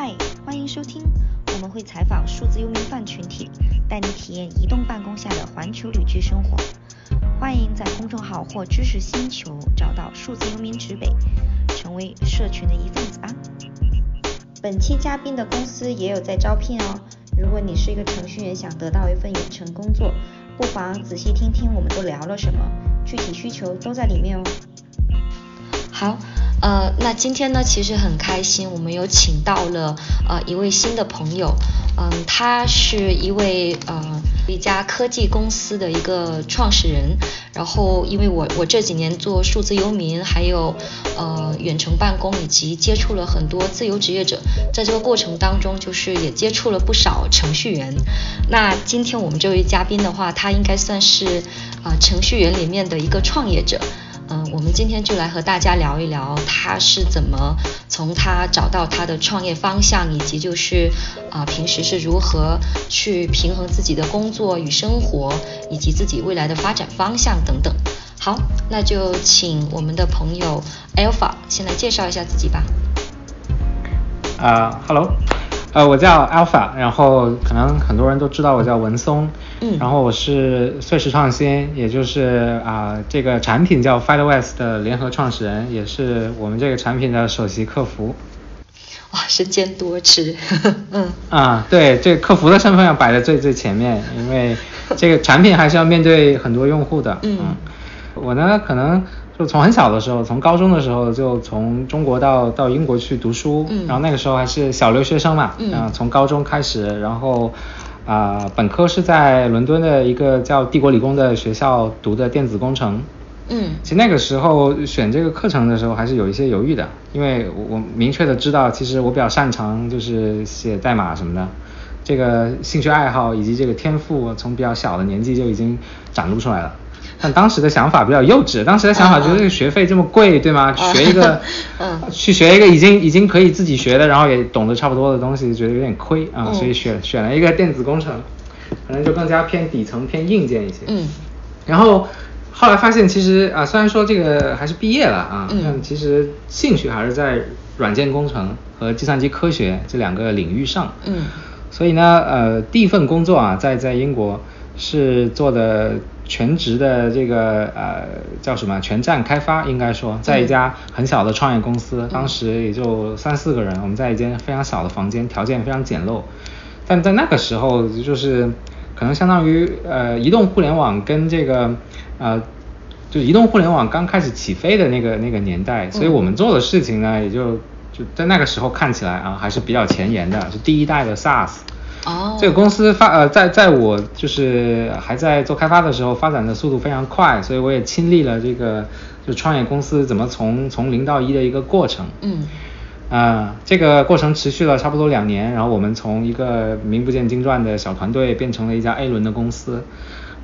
嗨，欢迎收听，我们会采访数字游民饭群体，带你体验移动办公下的环球旅居生活。欢迎在公众号或知识星球找到数字游民指北，成为社群的一份子吧。本期嘉宾的公司也有在招聘哦，如果你是一个程序员，想得到一份远程工作，不妨仔细听听我们都聊了什么，具体需求都在里面哦。好，呃，那今天呢，其实很开心，我们有请到了呃一位新的朋友，嗯，他是一位呃一家科技公司的一个创始人，然后因为我我这几年做数字游民，还有呃远程办公，以及接触了很多自由职业者，在这个过程当中，就是也接触了不少程序员。那今天我们这位嘉宾的话，他应该算是啊、程序员里面的一个创业者。嗯，我们今天就来和大家聊一聊他是怎么从他找到他的创业方向，以及就是啊、平时是如何去平衡自己的工作与生活，以及自己未来的发展方向等等。好，那就请我们的朋友 Alpha 先来介绍一下自己吧。啊、h e l l o 呃，我叫 Alpha，然后可能很多人都知道我叫文松，嗯然后我是碎石创新，也就是啊、这个产品叫 FireWest 的联合创始人，也是我们这个产品的首席客服。哇，身兼多职，嗯啊，对，这个客服的身份要摆在最最前面，因为这个产品还是要面对很多用户的。嗯我呢，可能就从很小的时候，从高中的时候就从中国到到英国去读书，嗯然后那个时候还是小留学生嘛，嗯啊从高中开始，然后啊、本科是在伦敦的一个叫帝国理工的学校读的电子工程。嗯其实那个时候选这个课程的时候还是有一些犹豫的，因为我我明确的知道，其实我比较擅长就是写代码什么的，这个兴趣爱好以及这个天赋，从比较小的年纪就已经展露出来了。但当时的想法比较幼稚，当时的想法觉得这个学费这么贵，对吗？啊学一个，嗯去学一个已经已经可以自己学的，然后也懂得差不多的东西，觉得有点亏啊，嗯所以选选了一个电子工程，可能就更加偏底层、偏硬件一些。嗯然后后来发现，其实啊，虽然说这个还是毕业了啊，嗯但其实兴趣还是在软件工程和计算机科学这两个领域上。嗯所以呢，呃，第一份工作啊，在在英国是做的全职的这个呃叫什么全站开发，应该说在一家很小的创业公司，当时也就三四个人，我们在一间非常小的房间，条件非常简陋，但在那个时候就是可能相当于呃移动互联网跟这个呃。就移动互联网刚开始起飞的那个那个年代，所以我们做的事情呢，也就就在那个时候看起来啊，还是比较前沿的，是第一代的 SaaS。哦，这个公司发呃，在在我就是还在做开发的时候，发展的速度非常快，所以我也亲历了这个就创业公司怎么从从零到一的一个过程。嗯啊、这个过程持续了差不多两年，然后我们从一个名不见经传的小团队变成了一家 A 轮的公司。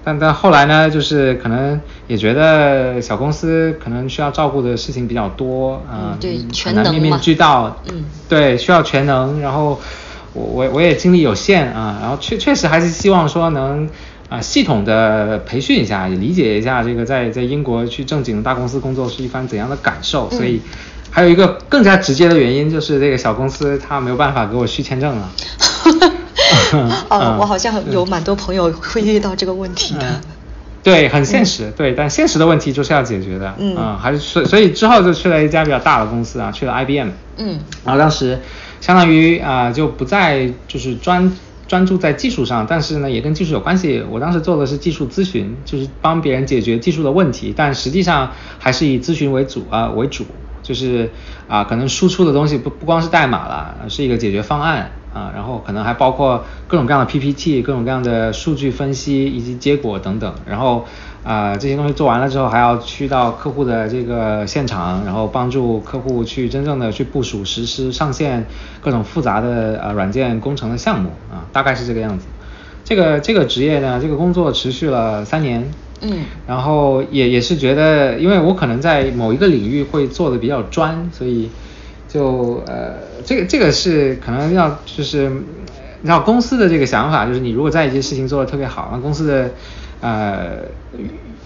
但但后来呢，就是可能也觉得小公司可能需要照顾的事情比较多啊、嗯对很全能面面俱到。嗯对，需要全能，然后我我我也精力有限啊，然后确确实还是希望说能啊系统的培训一下，也理解一下这个在在英国去正经的大公司工作是一番怎样的感受，所以还有一个更加直接的原因就是这个小公司它没有办法给我续签证了。哦，嗯我好像有蛮多朋友会遇到这个问题的嗯。对，很现实，对，但现实的问题就是要解决的，嗯。啊还是所所以之后就去了一家比较大的公司啊，去了 IBM，嗯。然后当时相当于啊、就不再就是专专注在技术上，但是呢也跟技术有关系。我当时做的是技术咨询，就是帮别人解决技术的问题，但实际上还是以咨询为主啊、为主，就是啊、可能输出的东西不不光是代码了，是一个解决方案啊，然后可能还包括各种各样的 PPT、各种各样的数据分析以及结果等等，然后。啊、这些东西做完了之后，还要去到客户的这个现场，然后帮助客户去真正的去部署、实施、上线各种复杂的呃软件工程的项目啊，大概是这个样子。这个这个职业呢，这个工作持续了三年，嗯然后也也是觉得，因为我可能在某一个领域会做的比较专，所以就呃，这个这个是可能要就是，你知道公司的这个想法，就是你如果在一件事情做的特别好，那公司的呃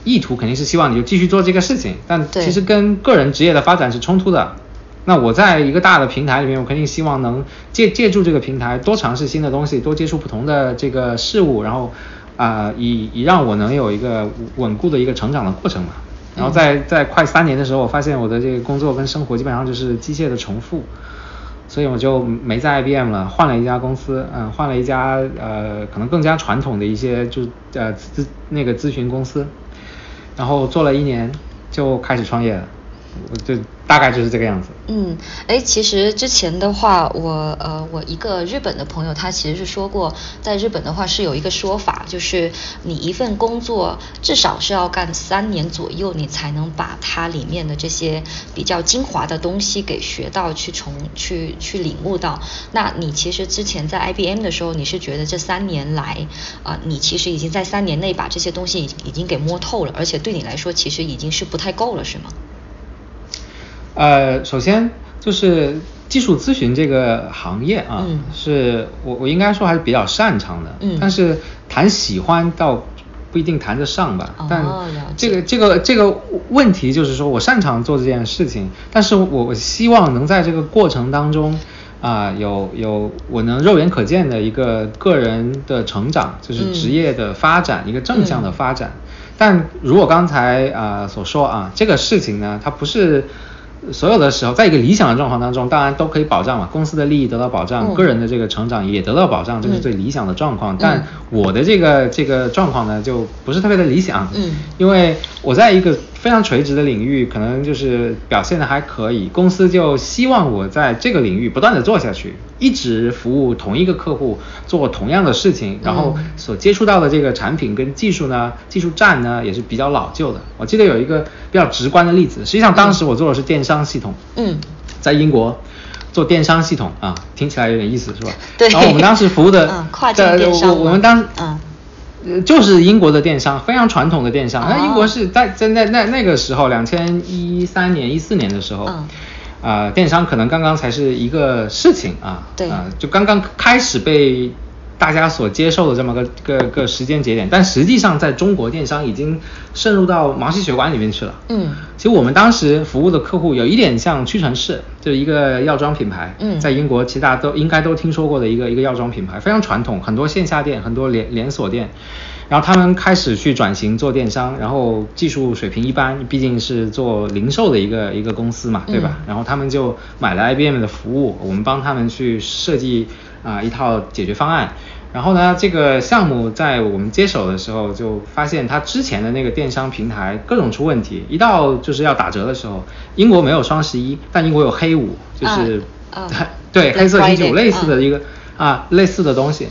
意图肯定是希望你就继续做这个事情，但其实跟个人职业的发展是冲突的。那我在一个大的平台里面，我肯定希望能借借助这个平台多尝试新的东西，多接触不同的这个事物，然后啊、以以让我能有一个稳固的一个成长的过程嘛。然后在在快三年的时候，我发现我的这个工作跟生活基本上就是机械的重复，所以我就没在 IBM 了，换了一家公司，嗯，换了一家呃可能更加传统的一些就呃咨那个咨询公司，然后做了一年就开始创业了，我就大概就是这个样子。嗯，哎，其实之前的话，我呃，我一个日本的朋友，他其实是说过，在日本的话是有一个说法，就是你一份工作至少是要干三年左右，你才能把它里面的这些比较精华的东西给学到，去从去去领悟到。那你其实之前在 IBM 的时候，你是觉得这三年来啊、你其实已经在三年内把这些东西已经给摸透了，而且对你来说其实已经是不太够了，是吗？呃，首先就是技术咨询这个行业啊，嗯是我我应该说还是比较擅长的，嗯但是谈喜欢倒不一定谈得上吧。哦但了这个解这个这个问题就是说我擅长做这件事情，但是我我希望能在这个过程当中。啊、有有我能肉眼可见的一个个人的成长，就是嗯职业的发展，一个正向的嗯发展。但如我刚才啊、所说啊，这个事情呢，它不是所有的时候，在一个理想的状况当中，当然都可以保障嘛，公司的利益得到保障，嗯。个人的这个成长也得到保障，这是嗯最理想的状况。嗯。但我的这个这个状况呢，就不是特别的理想，嗯。因为我在一个非常垂直的领域，可能就是表现的还可以，公司就希望我在这个领域不断的做下去，一直服务同一个客户，做同样的事情，然后嗯所接触到的这个产品跟技术呢，技术栈呢也是比较老旧的。我记得有一个比较直观的例子，实际上当时我做的是电商系统，嗯在英国。做电商系统啊，听起来有点意思是吧？对然后我们当时服务的，嗯跨境在电商我我们当嗯呃，就是英国的电商，非常传统的电商。那、哦。英国是在在那那那个时候，两千一三年、一四年的时候，嗯。啊、电商可能刚刚才是一个事情啊，对。啊、就刚刚开始被大家所接受的这么个个个时间节点，但实际上在中国电商已经渗入到毛细血管里面去了。嗯其实我们当时服务的客户有一点像屈臣氏，就是一个药妆品牌，嗯在英国其实大家都应该都听说过的一个一个药妆品牌，非常传统，很多线下店，很多连连锁店。然后他们开始去转型做电商，然后技术水平一般，毕竟是做零售的一个一个公司嘛，对吧？嗯然后他们就买了 IBM 的服务，我们帮他们去设计啊、一套解决方案。然后呢，这个项目在我们接手的时候就发现，它之前的那个电商平台各种出问题。一到就是要打折的时候，英国没有双十一，但英国有黑五，就是、啊啊 对黑色星期五类似的嗯一个、啊类似的东西。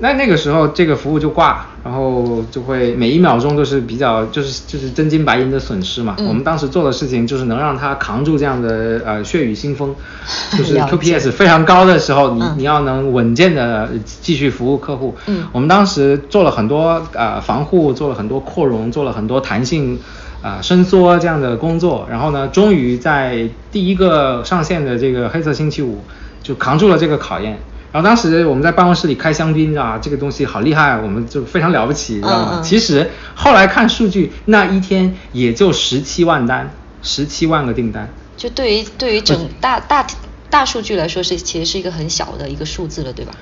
那那个时候这个服务就挂，然后就会每一秒钟都是比较就是就是真金白银的损失嘛。嗯我们当时做的事情就是能让他扛住这样的呃血雨腥风，就是了解 QPS 非常高的时候，你嗯你要能稳健的继续服务客户。嗯我们当时做了很多呃防护，做了很多扩容，做了很多弹性。啊、伸缩这样的工作，然后呢，终于在第一个上线的这个黑色星期五就扛住了这个考验。然后当时我们在办公室里开香槟啊，这个东西好厉害，我们就非常了不起，知道吗？嗯嗯其实后来看数据，那一天也就十七万单，十七万个订单。就对于对于整大大大数据来说是其实是一个很小的一个数字了，对吧？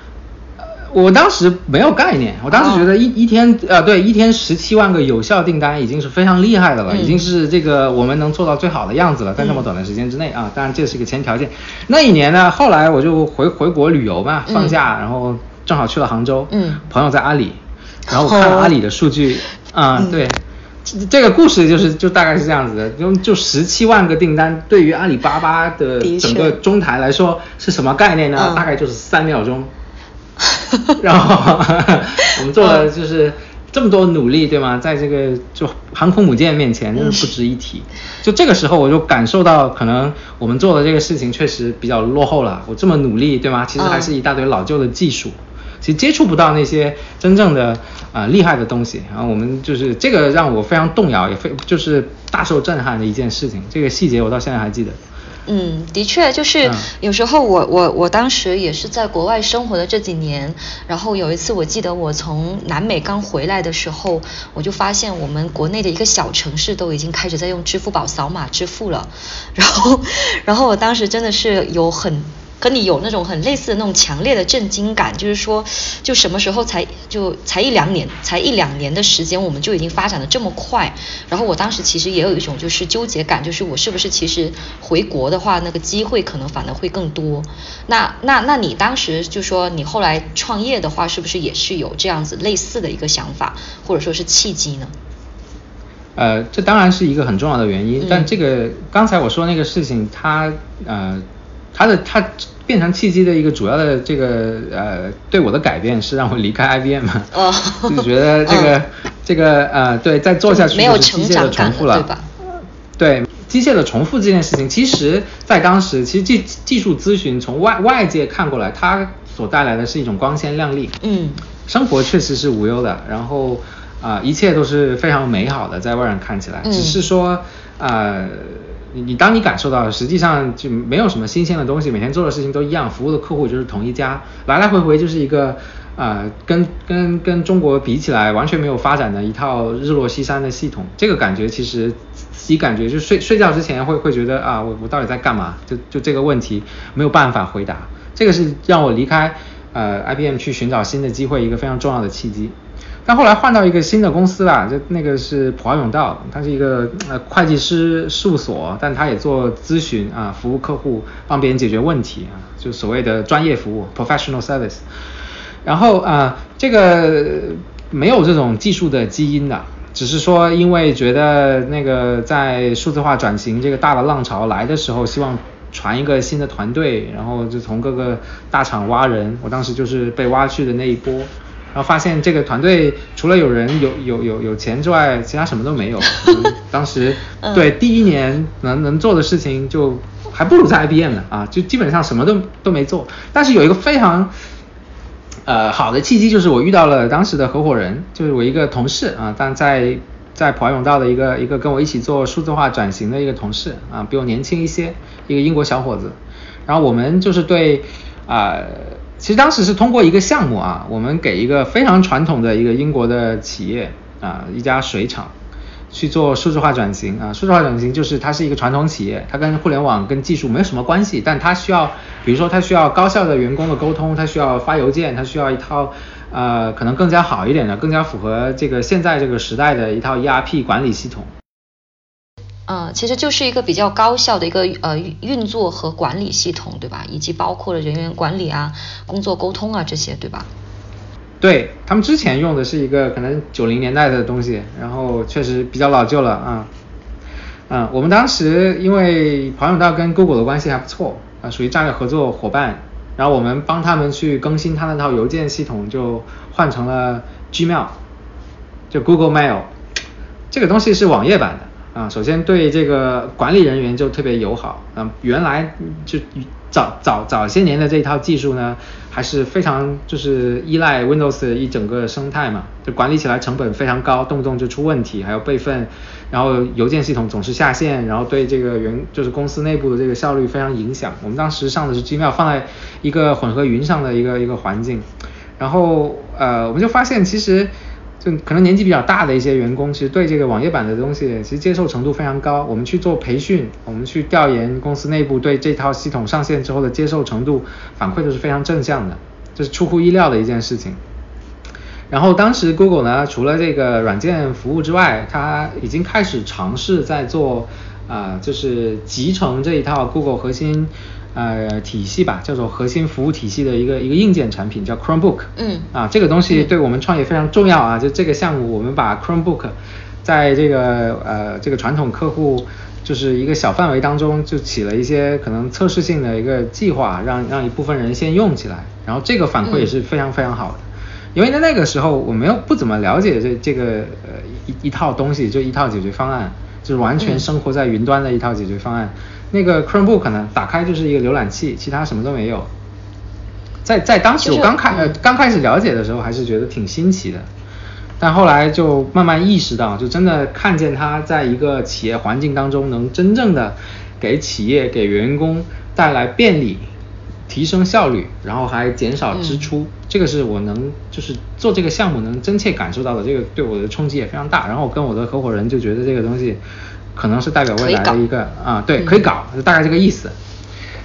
我当时没有概念，我当时觉得一、一天呃对一天十七万个有效订单已经是非常厉害的了，嗯已经是这个我们能做到最好的样子了，在这么短的时间之内啊，当然这是一个前提条件。那一年呢，后来我就回回国旅游嘛，嗯放假，然后正好去了杭州，嗯朋友在阿里，然后我看了阿里的数据啊、嗯对。这这个故事就是就大概是这样子的，就就十七万个订单，对于阿里巴巴的整个中台来说是什么概念呢？嗯大概就是三秒钟。然后我们做了就是这么多努力，对吗？在这个就航空母舰面前，真是不值一提。就这个时候，我就感受到，可能我们做的这个事情确实比较落后了。我这么努力，对吗？其实还是一大堆老旧的技术，其实接触不到那些真正的啊、呃厉害的东西。然后我们就是这个让我非常动摇，也非就是大受震撼的一件事情。这个细节我到现在还记得。嗯，的确，就是有时候我我我当时也是在国外生活的这几年，然后有一次我记得我从南美刚回来的时候，我就发现我们国内的一个小城市都已经开始在用支付宝扫码支付了，然后然后我当时真的是有很。跟你有那种很类似的那种强烈的震惊感，就是说，就什么时候才就才一两年，才一两年的时间，我们就已经发展的这么快。然后我当时其实也有一种就是纠结感，就是我是不是其实回国的话，那个机会可能反而会更多。那那那你当时就说你后来创业的话，是不是也是有这样子类似的一个想法，或者说是契机呢？呃，这当然是一个很重要的原因，但这个刚才我说那个事情，它呃。它的它变成契机的一个主要的这个呃对我的改变是让我离开 IBM，就觉得这个这个呃对再做下去就是机械的重复了，对吧？对机械的重复这件事情，其实在当时其实技技术咨询从外外界看过来，它所带来的是一种光鲜亮丽，嗯，生活确实是无忧的，然后啊一切都是非常美好的，在外人看起来，只是说啊。你你当你感受到实际上就没有什么新鲜的东西，每天做的事情都一样，服务的客户就是同一家，来来回回就是一个啊跟跟跟中国比起来完全没有发展的一套日落西山的系统，这个感觉其实自己感觉就睡睡觉之前会会觉得啊我我到底在干嘛？就就这个问题没有办法回答，这个是让我离开呃 IBM 去寻找新的机会一个非常重要的契机。但后来换到一个新的公司啦，就那个是普华永道，它是一个呃会计师事务所，但它也做咨询啊，服务客户，帮别人解决问题啊，就所谓的专业服务 （professional service）。然后啊，这个没有这种技术的基因的，只是说因为觉得那个在数字化转型这个大的浪潮来的时候，希望传一个新的团队，然后就从各个大厂挖人，我当时就是被挖去的那一波。然后发现这个团队除了有人有有有有钱之外，其他什么都没有。当时对第一年能能做的事情就还不如在 IBM 呢啊，就基本上什么都都没做。但是有一个非常呃好的契机，就是我遇到了当时的合伙人，就是我一个同事啊，但在在普华永道的一个一个跟我一起做数字化转型的一个同事啊，比我年轻一些，一个英国小伙子。然后我们就是对啊。其实当时是通过一个项目啊，我们给一个非常传统的一个英国的企业啊，一家水厂去做数字化转型啊。数字化转型就是它是一个传统企业，它跟互联网跟技术没有什么关系，但它需要，比如说它需要高效的员工的沟通，它需要发邮件，它需要一套呃可能更加好一点的，更加符合这个现在这个时代的一套 ERP 管理系统。嗯，其实就是一个比较高效的一个呃运作和管理系统，对吧？以及包括了人员管理啊、工作沟通啊这些，对吧？对他们之前用的是一个可能九零年代的东西，然后确实比较老旧了啊。嗯，我们当时因为庞永道跟 Google 的关系还不错啊，属于战略合作伙伴，然后我们帮他们去更新他那套邮件系统，就换成了 Gmail，就 Google Mail，这个东西是网页版的。啊，首先对这个管理人员就特别友好。嗯，原来就早早早些年的这一套技术呢，还是非常就是依赖 Windows 一整个生态嘛，就管理起来成本非常高，动不动就出问题，还要备份，然后邮件系统总是下线，然后对这个员就是公司内部的这个效率非常影响。我们当时上的是 Gmail，放在一个混合云上的一个一个环境，然后呃，我们就发现其实。就可能年纪比较大的一些员工，其实对这个网页版的东西，其实接受程度非常高。我们去做培训，我们去调研公司内部对这套系统上线之后的接受程度，反馈都是非常正向的，这是出乎意料的一件事情。然后当时 Google 呢，除了这个软件服务之外，它已经开始尝试在做啊，就是集成这一套 Google 核心。呃，体系吧，叫做核心服务体系的一个一个硬件产品，叫 Chromebook。嗯。啊，这个东西对我们创业非常重要啊！就这个项目，我们把 Chromebook 在这个呃这个传统客户就是一个小范围当中，就起了一些可能测试性的一个计划，让让一部分人先用起来。然后这个反馈也是非常非常好的，因为在那个时候我没有不怎么了解这这个呃一一套东西，就一套解决方案，就是完全生活在云端的一套解决方案。那个 Chromebook 呢，打开就是一个浏览器，其他什么都没有。在在当时我刚开呃刚开始了解的时候，还是觉得挺新奇的，但后来就慢慢意识到，就真的看见它在一个企业环境当中能真正的给企业给员工带来便利。提升效率，然后还减少支出，这个是我能就是做这个项目能真切感受到的，这个对我的冲击也非常大。然后我跟我的合伙人就觉得这个东西可能是代表未来的一个啊，对，可以搞，就大概这个意思。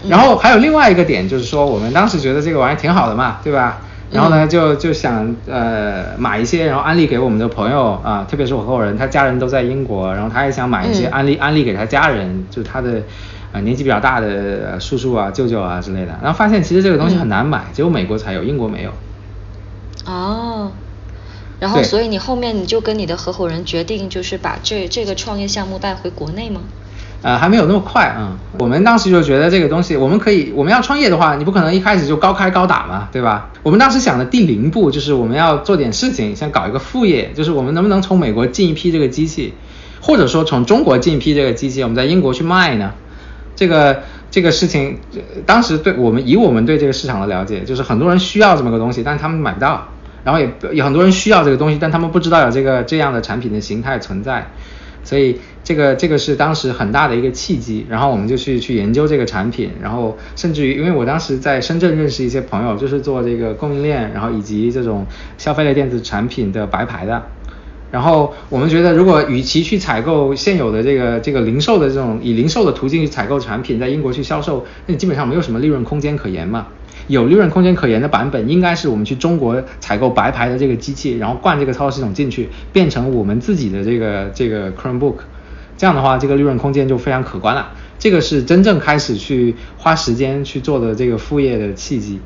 然后还有另外一个点就是说，我们当时觉得这个玩意挺好的嘛，对吧？然后呢，就就想呃买一些，然后安利给我们的朋友啊，特别是我合伙人，他家人都在英国，然后他也想买一些安利安利给他家人，就是他的。啊，年纪比较大的叔叔啊、舅舅啊之类的，然后发现其实这个东西很难买，只有美国才有，英国没有。哦，然后所以你后面你就跟你的合伙人决定，就是把这这个创业项目带回国内吗？呃，还没有那么快啊。我们当时就觉得这个东西，我们可以，我们要创业的话，你不可能一开始就高开高打嘛，对吧？我们当时想的第零步就是我们要做点事情，想搞一个副业，就是我们能不能从美国进一批这个机器，或者说从中国进一批这个机器，我们在英国去卖呢？这个这个事情，当时对我们以我们对这个市场的了解，就是很多人需要这么个东西，但是他们买不到，然后也有很多人需要这个东西，但他们不知道有这个这样的产品的形态存在，所以这个这个是当时很大的一个契机，然后我们就去去研究这个产品，然后甚至于因为我当时在深圳认识一些朋友，就是做这个供应链，然后以及这种消费类电子产品的白牌的。然后我们觉得，如果与其去采购现有的这个这个零售的这种以零售的途径去采购产品，在英国去销售，那基本上没有什么利润空间可言嘛。有利润空间可言的版本，应该是我们去中国采购白牌的这个机器，然后灌这个操作系统进去，变成我们自己的这个这个 Chromebook，这样的话，这个利润空间就非常可观了。这个是真正开始去花时间去做的这个副业的契机。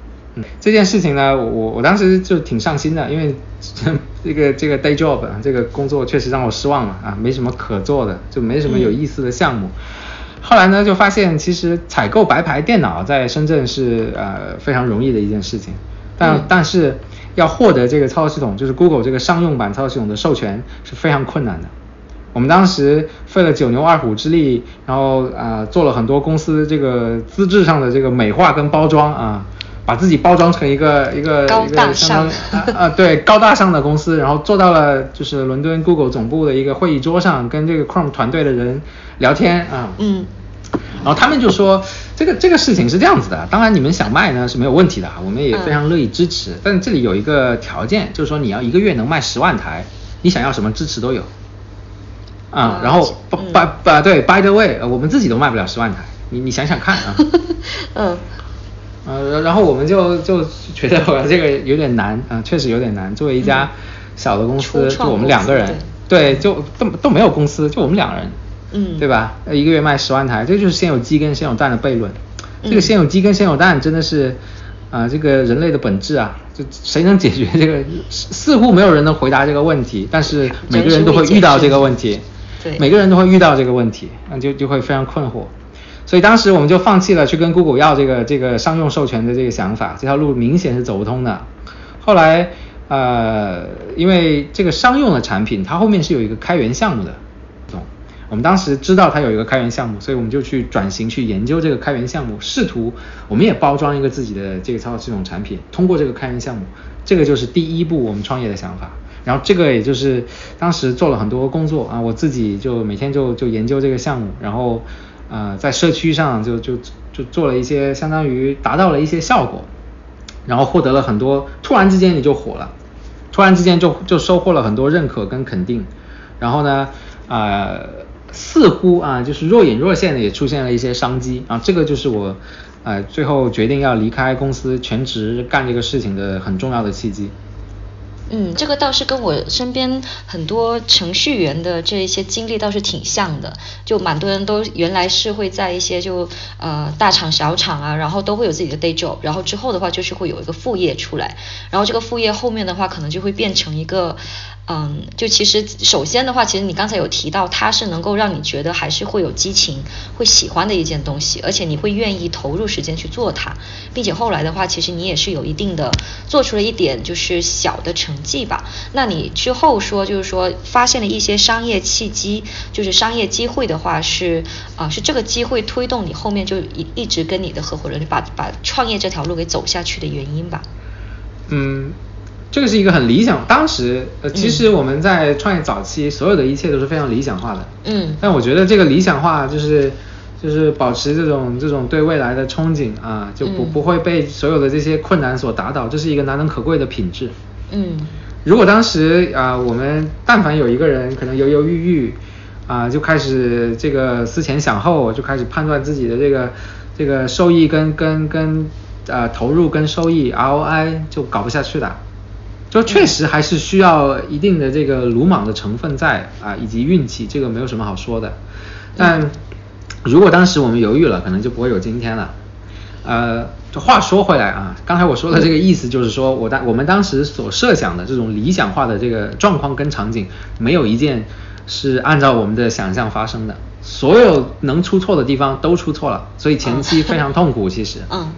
这件事情呢，我我当时就挺上心的，因为 这个这个 day job 这个工作确实让我失望了啊，没什么可做的，就没什么有意思的项目。后来呢，就发现其实采购白牌电脑在深圳是呃非常容易的一件事情，但但是要获得这个操作系统，就是 Google 这个商用版操作系统的授权是非常困难的。我们当时费了九牛二虎之力，然后啊做了很多公司这个资质上的这个美化跟包装啊。把自己包装成一个一个一个相当啊对高大上的公司，然后坐到了就是伦敦 Google 总部的一个会议桌上，跟这个 Chrome 团队的人聊天啊，嗯，然后他们就说这个这个事情是这样子的，当然你们想卖呢是没有问题的，我们也非常乐意支持，但这里有一个条件，就是说你要一个月能卖十万台，你想要什么支持都有，啊，然后 by by 对 by the way，我们自己都卖不了十万台，你你想想看啊，嗯。呃，然后我们就就觉得我这个有点难啊，确实有点难。作为一家小的公司，就我们两个人，对，就都都没有公司，就我们两人，嗯，对吧？一个月卖十万台，这就是先有鸡跟先有蛋的悖论。这个先有鸡跟先有蛋真的是啊，这个人类的本质啊，就谁能解决这个？似乎没有人能回答这个问题，但是每个人都会遇到这个问题，对，每个人都会遇到这个问题，那就就会非常困惑。所以当时我们就放弃了去跟 Google 要这个这个商用授权的这个想法，这条路明显是走不通的。后来呃，因为这个商用的产品，它后面是有一个开源项目的，懂？我们当时知道它有一个开源项目，所以我们就去转型去研究这个开源项目，试图我们也包装一个自己的这个操作系统产品，通过这个开源项目，这个就是第一步我们创业的想法。然后这个也就是当时做了很多工作啊，我自己就每天就就研究这个项目，然后。呃，在社区上就就就做了一些，相当于达到了一些效果，然后获得了很多，突然之间你就火了，突然之间就就收获了很多认可跟肯定，然后呢，呃，似乎啊就是若隐若现的也出现了一些商机啊，这个就是我呃最后决定要离开公司全职干这个事情的很重要的契机。嗯，这个倒是跟我身边很多程序员的这一些经历倒是挺像的，就蛮多人都原来是会在一些就呃大厂小厂啊，然后都会有自己的 day job，然后之后的话就是会有一个副业出来，然后这个副业后面的话可能就会变成一个。嗯，就其实首先的话，其实你刚才有提到，它是能够让你觉得还是会有激情、会喜欢的一件东西，而且你会愿意投入时间去做它，并且后来的话，其实你也是有一定的做出了一点就是小的成绩吧。那你之后说就是说发现了一些商业契机，就是商业机会的话，是啊，是这个机会推动你后面就一一直跟你的合伙人把把创业这条路给走下去的原因吧？嗯。这个是一个很理想，当时呃，其实我们在创业早期，所有的一切都是非常理想化的。嗯。但我觉得这个理想化就是就是保持这种这种对未来的憧憬啊，就不、嗯不会被所有的这些困难所打倒，这是一个难能可贵的品质。嗯如果当时啊、我们但凡有一个人可能犹犹豫豫啊、就开始这个思前想后，就开始判断自己的这个这个收益跟跟跟呃投入跟收益 ROI 就搞不下去的。就确实还是需要一定的这个鲁莽的成分在啊，以及运气，这个没有什么好说的。但如果当时我们犹豫了，可能就不会有今天了。呃，这话说回来啊，刚才我说的这个意思就是说，我当我们当时所设想的这种理想化的这个状况跟场景，没有一件是按照我们的想象发生的，所有能出错的地方都出错了，所以前期非常痛苦，其实。嗯。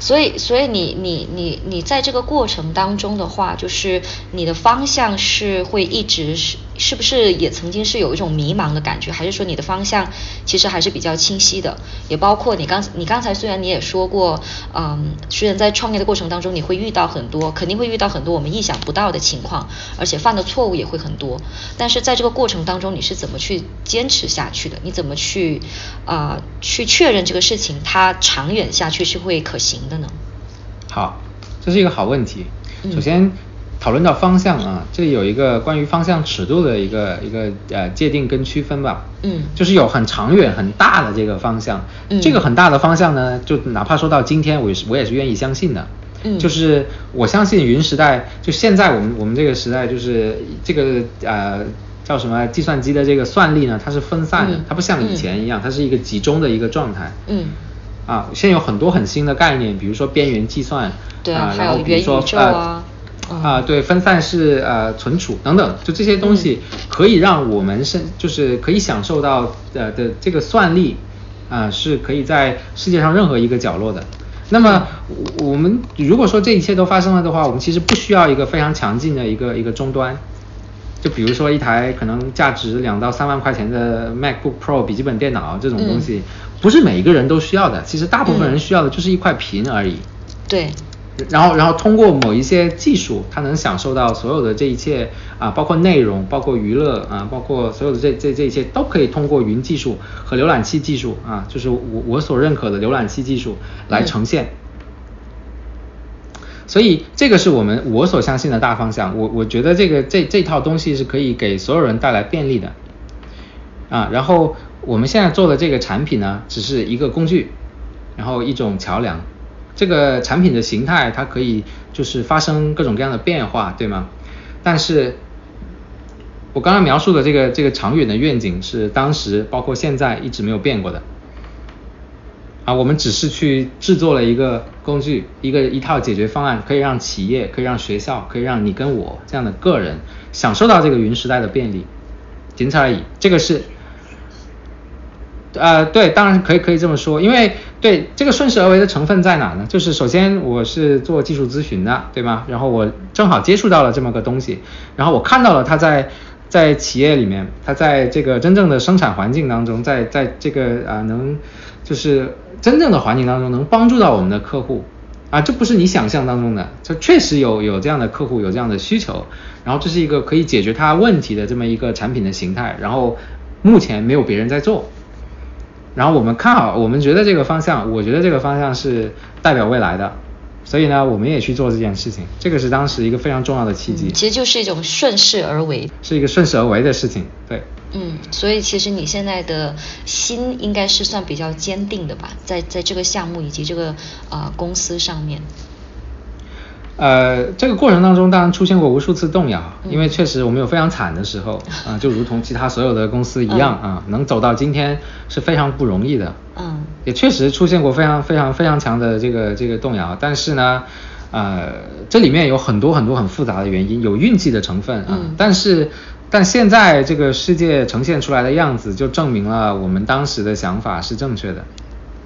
所以，所以你你你你在这个过程当中的话，就是你的方向是会一直是是不是也曾经是有一种迷茫的感觉，还是说你的方向其实还是比较清晰的？也包括你刚你刚才虽然你也说过，嗯，虽然在创业的过程当中你会遇到很多，肯定会遇到很多我们意想不到的情况，而且犯的错误也会很多，但是在这个过程当中你是怎么去坚持下去的？你怎么去啊、去确认这个事情它长远下去是会可行的呢？好，这是一个好问题。首先讨论到方向啊，这里有一个关于方向尺度的一个一个呃界定跟区分吧。嗯。就是有很长远很大的这个方向，嗯。这个很大的方向呢，就哪怕说到今天，我也是我也是愿意相信的。嗯。就是我相信云时代，就现在我们我们这个时代，就是这个呃叫什么计算机的这个算力呢，它是分散的，嗯。它不像以前一样，它是一个集中的一个状态。嗯。啊，现在有很多很新的概念，比如说边缘计算，对然后比如说宇宙啊对，分散式呃存储等等，就这些东西可以让我们是就是可以享受到呃的这个算力啊、是可以在世界上任何一个角落的。那么我我们如果说这一切都发生了的话，我们其实不需要一个非常强劲的一个一个终端。就比如说一台可能价值两到三万块钱的 MacBook Pro 笔记本电脑这种东西，不是每一个人都需要的。其实大部分人需要的就是一块屏而已。对，然后，然后通过某一些技术，他能享受到所有的这一切啊，包括内容，包括娱乐啊，包括所有的这这这一切，都可以通过云技术和浏览器技术啊，就是我我所认可的浏览器技术来呈现。所以这个是我们我所相信的大方向。我我觉得这个这这套东西是可以给所有人带来便利的啊。然后我们现在做的这个产品呢，只是一个工具，然后一种桥梁。这个产品的形态它可以就是发生各种各样的变化，对吗？但是我刚刚描述的这个这个长远的愿景是当时包括现在一直没有变过的。啊，我们只是去制作了一个工具，一个一套解决方案，可以让企业、可以让学校、可以让你跟我这样的个人享受到这个云时代的便利，仅此而已。这个是，呃，对，当然可以可以这么说，因为对这个顺势而为的成分在哪呢？就是首先我是做技术咨询的，对吗？然后我正好接触到了这么个东西，然后我看到了它在在企业里面，它在这个真正的生产环境当中，在在这个啊、能就是真正的环境当中能帮助到我们的客户啊，这不是你想象当中的，这确实有有这样的客户有这样的需求，然后这是一个可以解决他问题的这么一个产品的形态，然后目前没有别人在做，然后我们看好，我们觉得这个方向，我觉得这个方向是代表未来的，所以呢，我们也去做这件事情，这个是当时一个非常重要的契机，嗯其实就是一种顺势而为。是一个顺势而为的事情，对。嗯，所以其实你现在的心应该是算比较坚定的吧，在在这个项目以及这个呃公司上面。呃，这个过程当中当然出现过无数次动摇，嗯。因为确实我们有非常惨的时候啊、就如同其他所有的公司一样啊、能走到今天是非常不容易的。嗯。也确实出现过非常非常非常强的这个这个动摇，但是呢，呃，这里面有很多很多很复杂的原因，有运气的成分啊，嗯。但是但现在这个世界呈现出来的样子，就证明了我们当时的想法是正确的。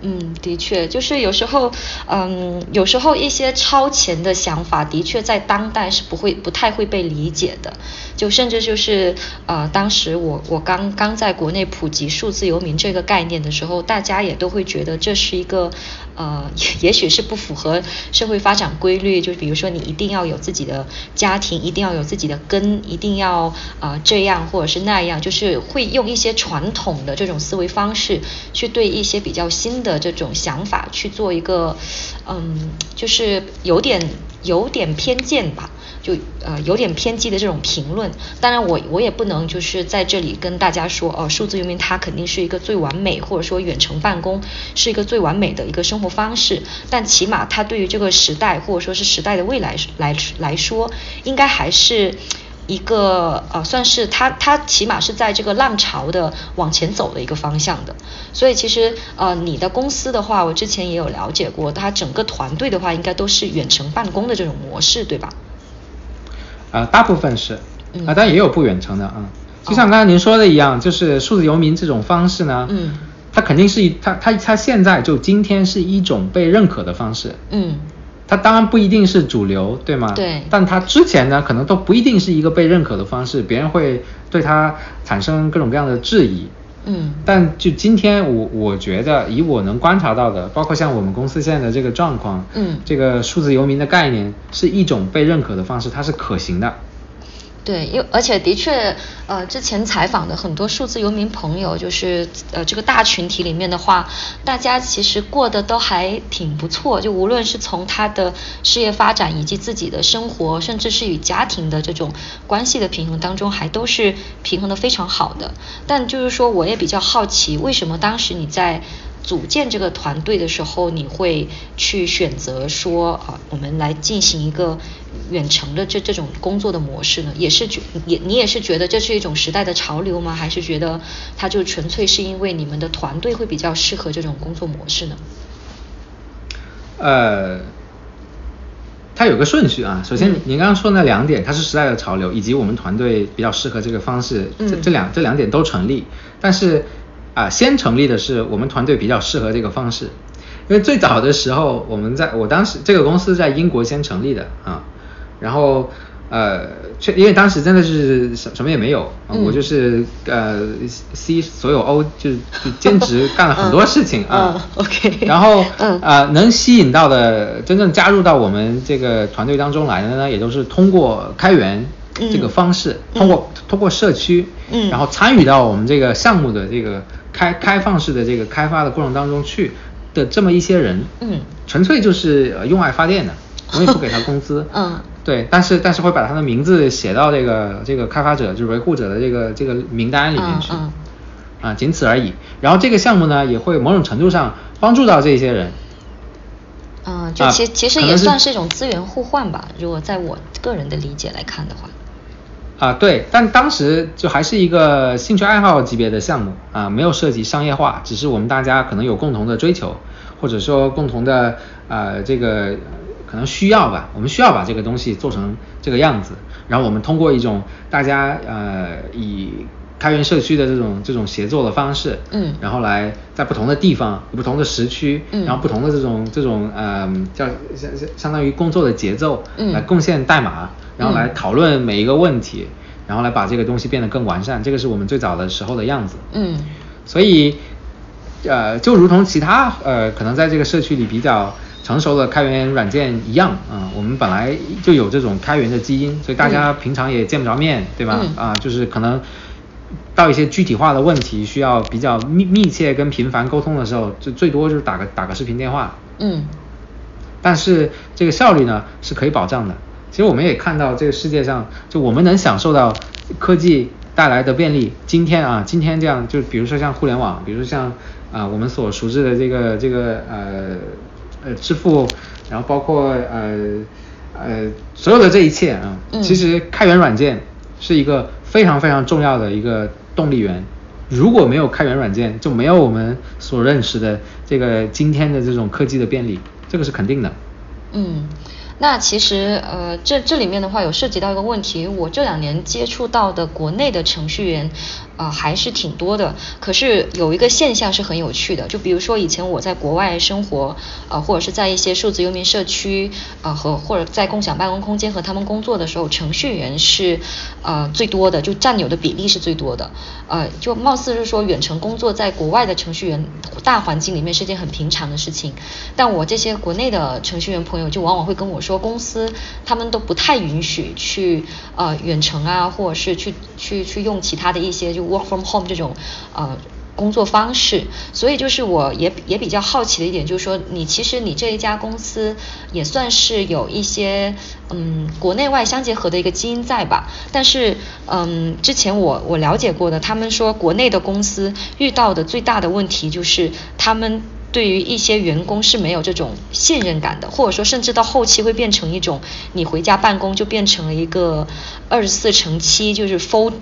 嗯，的确，就是有时候，嗯，有时候一些超前的想法，的确在当代是不会不太会被理解的。就甚至就是，呃，当时我我刚刚在国内普及数字游民这个概念的时候，大家也都会觉得这是一个呃，也许是不符合社会发展规律，就比如说你一定要有自己的家庭，一定要有自己的根，一定要啊这样或者是那样，就是会用一些传统的这种思维方式去对一些比较新的这种想法去做一个，嗯，就是有点有点偏见吧。就呃有点偏激的这种评论，当然我我也不能就是在这里跟大家说哦，数字游民它肯定是一个最完美，或者说远程办公是一个最完美的一个生活方式，但起码它对于这个时代或者说是时代的未来来来说，应该还是一个呃算是它它起码是在这个浪潮的往前走的一个方向的，所以其实呃你的公司的话，我之前也有了解过，它整个团队的话应该都是远程办公的这种模式，对吧？呃，大部分是，啊，但也有不远程的啊。就像刚才您说的一样，就是数字游民这种方式呢，嗯，它肯定是一，它它它现在就今天是一种被认可的方式，嗯，它当然不一定是主流，对吗？对。但它之前呢，可能都不一定是一个被认可的方式，别人会对它产生各种各样的质疑。嗯，但就今天我我觉得以我能观察到的，包括像我们公司现在的这个状况，嗯，这个数字游民的概念是一种被认可的方式，它是可行的。对，因而且的确，呃，之前采访的很多数字游民朋友，就是呃这个大群体里面的话，大家其实过得都还挺不错，就无论是从他的事业发展，以及自己的生活，甚至是与家庭的这种关系的平衡当中，还都是平衡的非常好的。但就是说，我也比较好奇，为什么当时你在。组建这个团队的时候，你会去选择说啊，我们来进行一个远程的这这种工作的模式呢？也是觉也你也是觉得这是一种时代的潮流吗？还是觉得它就纯粹是因为你们的团队会比较适合这种工作模式呢？呃，它有个顺序啊。首先，您刚刚说那两点，它是时代的潮流，以及我们团队比较适合这个方式，这这两这两点都成立，但是。啊，先成立的是我们团队比较适合这个方式，因为最早的时候，我们在我当时这个公司在英国先成立的啊，然后呃，确因为当时真的是什什么也没有，我就是呃 C 所有 O 就是兼职 干了很多事情啊，OK，然后啊能吸引到的真正加入到我们这个团队当中来的呢，也都是通过开源。这个方式，通过通过社区，嗯，然后参与到我们这个项目的这个开开放式的这个开发的过程当中去的这么一些人，嗯，纯粹就是用爱发电的，我也不给他工资，嗯，对，但是但是会把他的名字写到这个这个开发者就是维护者的这个这个名单里面去，啊，仅此而已。然后这个项目呢，也会某种程度上帮助到这些人，嗯，就其其实也算是一种资源互换吧。如果在我个人的理解来看的话。啊，对，但当时就还是一个兴趣爱好级别的项目啊，没有涉及商业化，只是我们大家可能有共同的追求，或者说共同的呃这个可能需要吧，我们需要把这个东西做成这个样子，然后我们通过一种大家呃以开源社区的这种这种协作的方式，嗯，然后来在不同的地方、不同的时区，嗯，然后不同的这种这种呃叫相相相当于工作的节奏，嗯，来贡献代码。然后来讨论每一个问题，然后来把这个东西变得更完善，这个是我们最早的时候的样子。嗯，所以，呃，就如同其他呃可能在这个社区里比较成熟的开源软件一样啊，我们本来就有这种开源的基因，所以大家平常也见不着面，对吧？啊，就是可能到一些具体化的问题需要比较密密切跟频繁沟通的时候，就最多就是打个打个视频电话。嗯，但是这个效率呢是可以保障的。其实我们也看到这个世界上，就我们能享受到科技带来的便利。今天啊，今天这样，就比如说像互联网，比如说像啊我们所熟知的这个这个呃呃支付，然后包括呃呃所有的这一切啊，其实开源软件是一个非常非常重要的一个动力源。如果没有开源软件，就没有我们所认识的这个今天的这种科技的便利，这个是肯定的。嗯。那其实呃，这这里面的话有涉及到一个问题，我这两年接触到的国内的程序员啊、还是挺多的。可是有一个现象是很有趣的，就比如说以前我在国外生活，呃，或者是在一些数字游民社区啊、和或者在共享办公空间和他们工作的时候，程序员是呃最多的，就占有的比例是最多的。呃，就貌似是说远程工作在国外的程序员大环境里面是件很平常的事情，但我这些国内的程序员朋友就往往会跟我说，公司他们都不太允许去呃远程啊，或者是去去去用其他的一些就 work from home 这种呃。工作方式，所以就是我也也比较好奇的一点，就是说你其实你这一家公司也算是有一些嗯国内外相结合的一个基因在吧？但是嗯之前我我了解过的，他们说国内的公司遇到的最大的问题就是他们。对于一些员工是没有这种信任感的，或者说甚至到后期会变成一种你回家办公就变成了一个二十四乘七，就是 full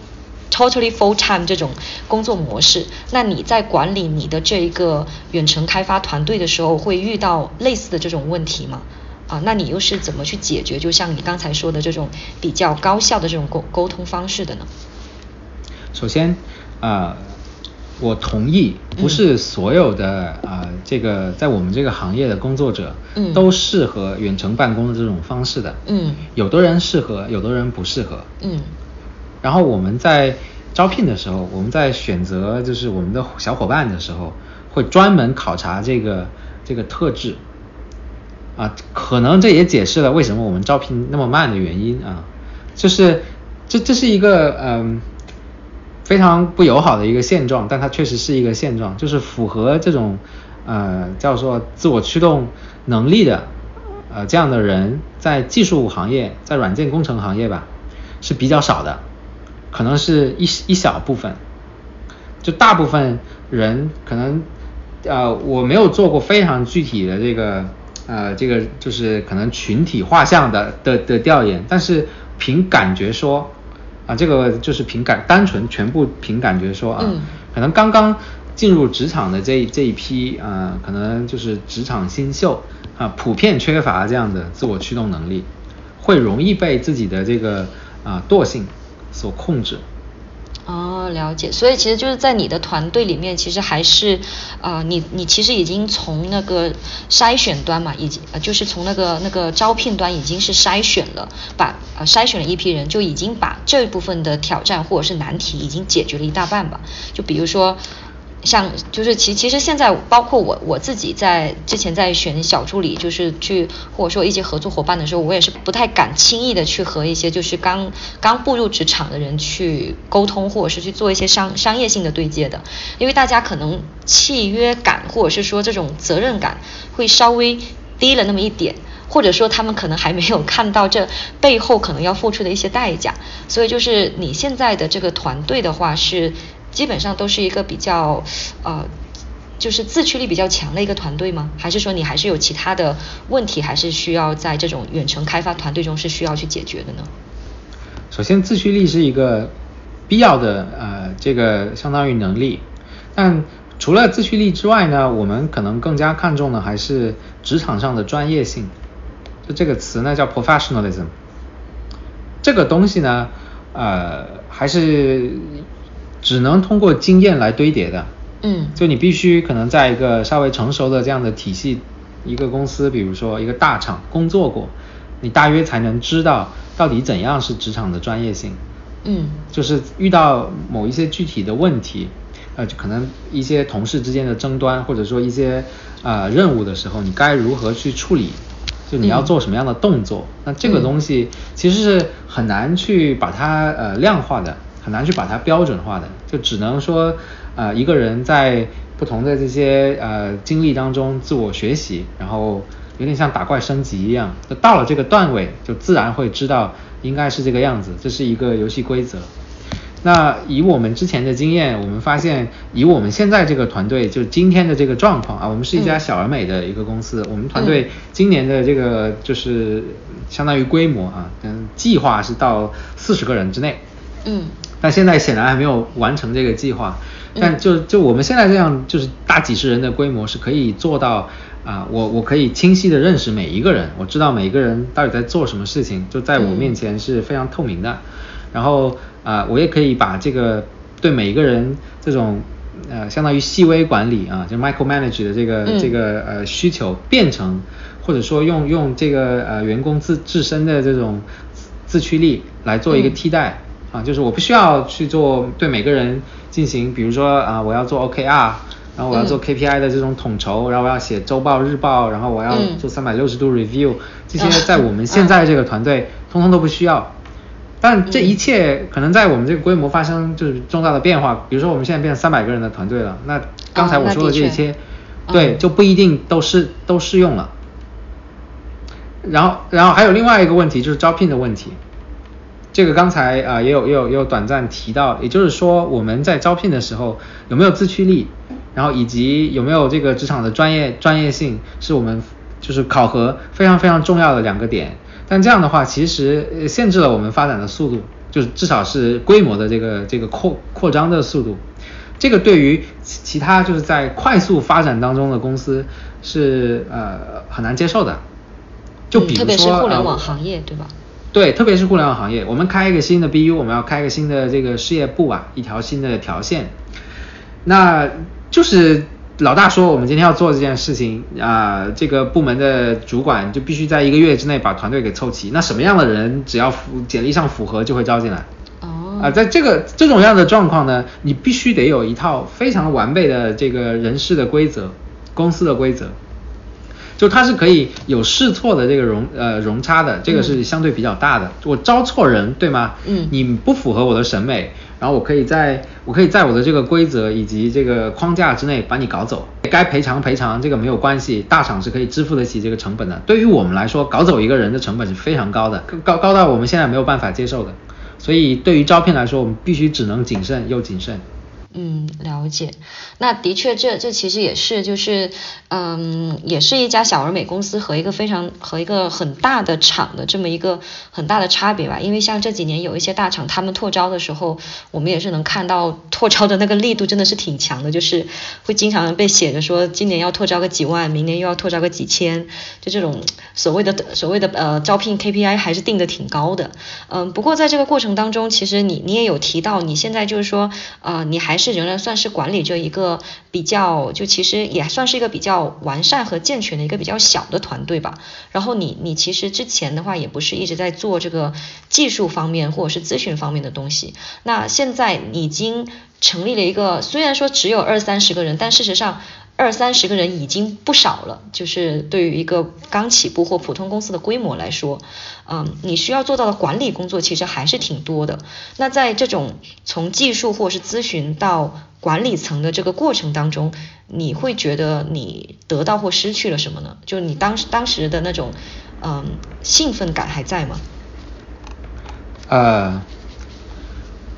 totally full time 这种工作模式。那你在管理你的这一个远程开发团队的时候，会遇到类似的这种问题吗？啊，那你又是怎么去解决？就像你刚才说的这种比较高效的这种沟沟通方式的呢？首先，啊、我同意，不是所有的啊、这个在我们这个行业的工作者，嗯都适合远程办公的这种方式的，嗯有的人适合，有的人不适合，嗯然后我们在招聘的时候，我们在选择就是我们的小伙伴的时候，会专门考察这个这个特质。啊，可能这也解释了为什么我们招聘那么慢的原因啊，就是这这是一个嗯、非常不友好的一个现状，但它确实是一个现状，就是符合这种呃叫做自我驱动能力的呃这样的人，在技术行业，在软件工程行业吧是比较少的，可能是一一小部分，就大部分人可能呃我没有做过非常具体的这个呃这个就是可能群体画像的的的调研，但是凭感觉说啊这个就是凭感单纯全部凭感觉说啊，嗯。可能刚刚进入职场的这一这一批啊、可能就是职场新秀啊，普遍缺乏这样的自我驱动能力，会容易被自己的这个啊、惰性所控制。哦，了解。所以其实就是在你的团队里面，其实还是，啊，你你其实已经从那个筛选端嘛，已经呃就是从那个那个招聘端已经是筛选了，把呃筛选了一批人，就已经把这部分的挑战或者是难题已经解决了一大半吧。就比如说。像就是其其实现在包括我我自己在之前在选小助理，就是去或者说一些合作伙伴的时候，我也是不太敢轻易的去和一些就是刚刚步入职场的人去沟通，或者是去做一些商商业性的对接的，因为大家可能契约感或者是说这种责任感会稍微低了那么一点。或者说他们可能还没有看到这背后可能要付出的一些代价，所以就是你现在的这个团队的话是基本上都是一个比较呃，就是自驱力比较强的一个团队吗？还是说你还是有其他的问题，还是需要在这种远程开发团队中是需要去解决的呢？首先，自驱力是一个必要的呃这个相当于能力，但除了自驱力之外呢，我们可能更加看重的还是职场上的专业性。就这个词呢叫 professionalism，这个东西呢，呃，还是只能通过经验来堆叠的。嗯就你必须可能在一个稍微成熟的这样的体系，一个公司，比如说一个大厂工作过，你大约才能知道到底怎样是职场的专业性。嗯就是遇到某一些具体的问题，呃，就可能一些同事之间的争端，或者说一些呃任务的时候，你该如何去处理？就你要嗯做什么样的动作？那这个嗯东西其实是很难去把它呃量化的，很难去把它标准化的，就只能说呃一个人在不同的这些呃经历当中自我学习，然后有点像打怪升级一样，就到了这个段位，就自然会知道应该是这个样子，这是一个游戏规则。那以我们之前的经验，我们发现，以我们现在这个团队，就今天的这个状况啊，我们是一家嗯小而美的一个公司，我们团队今年的这个就是相当于规模啊，嗯，计划是到四十个人之内，嗯但现在显然还没有完成这个计划。但就就我们现在这样，就是大几十人的规模是可以做到啊，我我可以清晰的认识每一个人，我知道每一个人到底在做什么事情，就在我面前是非常透明的。然后啊，我也可以把这个对每一个人这种呃相当于细微管理啊，就 micro manage 的这个这个呃需求变成，或者说用用这个呃员工自自身的这种自驱力来做一个替代。啊，就是我不需要去做对每个人进行，比如说啊，我要做 OKR，然后我要做 KPI 的这种统筹，然后我要写周报、日报，然后我要做三百六十度 review，这些在我们现在这个团队通通都不需要。但这一切可能在我们这个规模发生就是重大的变化，比如说我们现在变成三百个人的团队了，那刚才我说的这一切，对，就不一定都适都适用了。然后，然后还有另外一个问题就是招聘的问题。这个刚才啊也有也有也有短暂提到，也就是说我们在招聘的时候有没有自驱力，然后以及有没有这个职场的专业专业性，是我们就是考核非常非常重要的两个点。但这样的话其实限制了我们发展的速度，就是至少是规模的这个这个扩扩张的速度。这个对于其他就是在快速发展当中的公司是呃很难接受的。就比如说，特别是互联网行业，对吧？对，特别是互联网行业，我们开一个新的 BU，我们要开一个新的这个事业部啊，一条新的条线。那就是老大说，我们今天要做这件事情啊，这个部门的主管就必须在一个月之内把团队给凑齐。那什么样的人只要符简历上符合就会招进来。哦。啊，在这个这种样的状况呢，你必须得有一套非常完备的这个人事的规则，公司的规则。就它是可以有试错的这个容呃容差的，这个是相对比较大的。我招错人，对吗？嗯。你不符合我的审美，然后我可以在我可以在我的这个规则以及这个框架之内把你搞走，该赔偿赔偿，这个没有关系，大厂是可以支付得起这个成本的。对于我们来说，搞走一个人的成本是非常高的，高高到我们现在没有办法接受的。所以对于招聘来说，我们必须只能谨慎又谨慎。嗯，了解。那的确，这这其实也是，就是，嗯，也是一家小而美公司和一个非常和一个很大的厂的这么一个很大的差别吧。因为像这几年有一些大厂，他们拓招的时候，我们也是能看到拓招的那个力度真的是挺强的，就是会经常被写着说今年要拓招个几万，明年又要拓招个几千，就这种所谓的所谓的呃招聘 KPI 还是定的挺高的。嗯，不过在这个过程当中，其实你你也有提到，你现在就是说，呃，你还是仍然算是管理着一个比较，就其实也算是一个比较完善和健全的一个比较小的团队吧。然后你你其实之前的话也不是一直在做这个技术方面或者是咨询方面的东西。那现在已经成立了一个，虽然说只有二三十个人，但事实上。二三十个人已经不少了，就是对于一个刚起步或普通公司的规模来说，嗯，你需要做到的管理工作其实还是挺多的。那在这种从技术或是咨询到管理层的这个过程当中，你会觉得你得到或失去了什么呢？就你当时当时的那种嗯兴奋感还在吗？呃，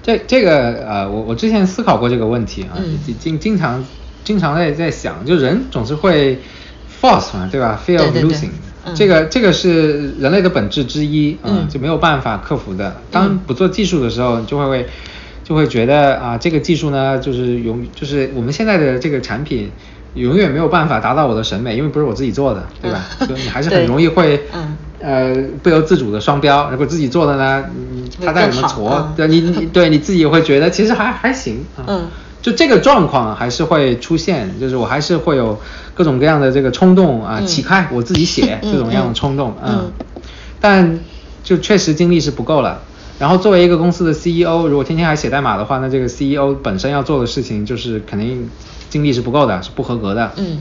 这这个呃，我我之前思考过这个问题啊，经经常。经常在在想，就人总是会 false 嘛，对吧？fear of losing，这个这个是人类的本质之一啊，就没有办法克服的。当不做技术的时候，就会会就会觉得啊，这个技术呢，就是永就是我们现在的这个产品永远没有办法达到我的审美，因为不是我自己做的，对吧？所以你还是很容易会呃不由自主的双标。如果自己做的呢，嗯他再怎么挫，对你你对你自己也会觉得其实还还行啊。就这个状况还是会出现，就是我还是会有各种各样的这个冲动啊，起开我自己写这种样的冲动，嗯，但就确实精力是不够了。然后作为一个公司的 CEO，如果天天还写代码的话，那这个 CEO 本身要做的事情就是肯定精力是不够的，是不合格的，嗯，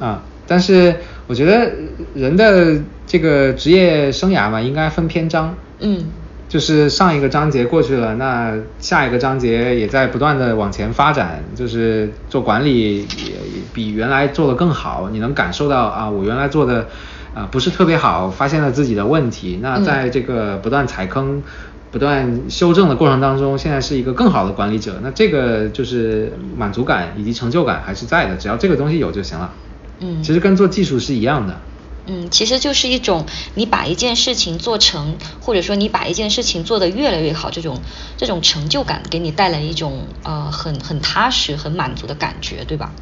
啊，但是我觉得人的这个职业生涯嘛，应该分篇章，嗯。就是上一个章节过去了，那下一个章节也在不断的往前发展，就是做管理也比原来做的更好。你能感受到啊，我原来做的啊不是特别好，发现了自己的问题。那在这个不断踩坑、不断修正的过程当中，现在是一个更好的管理者。那这个就是满足感以及成就感还是在的，只要这个东西有就行了。嗯，其实跟做技术是一样的。嗯，其实就是一种你把一件事情做成，或者说你把一件事情做得越来越好，这种这种成就感给你带来一种呃很很踏实、很满足的感觉，对吧？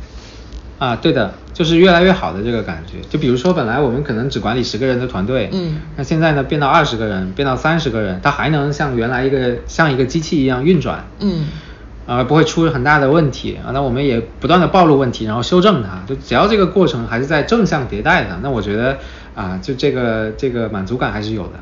啊，对的，就是越来越好的这个感觉。就比如说，本来我们可能只管理十个人的团队，嗯，那现在呢变到二十个人，变到三十个人，它还能像原来一个像一个机器一样运转，嗯，啊，不会出很大的问题啊。那我们也不断的暴露问题，然后修正它。就只要这个过程还是在正向迭代的，那我觉得啊，就这个这个满足感还是有的。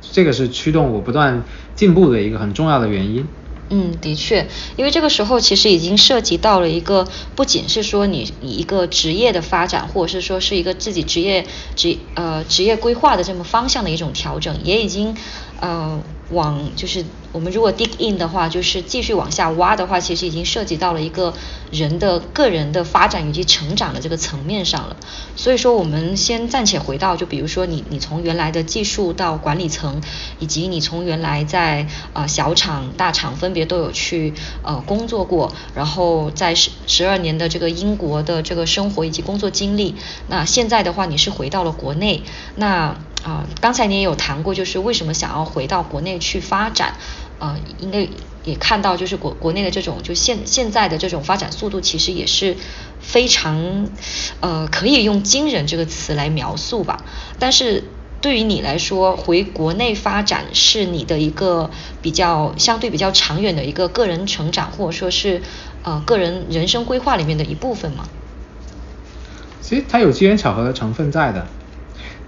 这个是驱动我不断进步的一个很重要的原因。嗯，的确，因为这个时候其实已经涉及到了一个，不仅是说你你一个职业的发展，或者是说是一个自己职业职呃职业规划的这么方向的一种调整，也已经呃往就是我们如果 dig in 的话，就是继续往下挖的话，其实已经涉及到了一个人的个人的发展以及成长的这个层面上了。所以说，我们先暂且回到，就比如说你你从原来的技术到管理层，以及你从原来在呃小厂大厂分别都有去呃工作过，然后在十十二年的这个英国的这个生活以及工作经历，那现在的话你是回到了国内，那啊刚才你也有谈过，就是为什么想要回到国内去发展。呃，应该也看到，就是国国内的这种，就现现在的这种发展速度，其实也是非常，呃，可以用惊人这个词来描述吧。但是对于你来说，回国内发展是你的一个比较相对比较长远的一个个人成长，或者说是呃个人人生规划里面的一部分吗？其实它有机缘巧合的成分在的，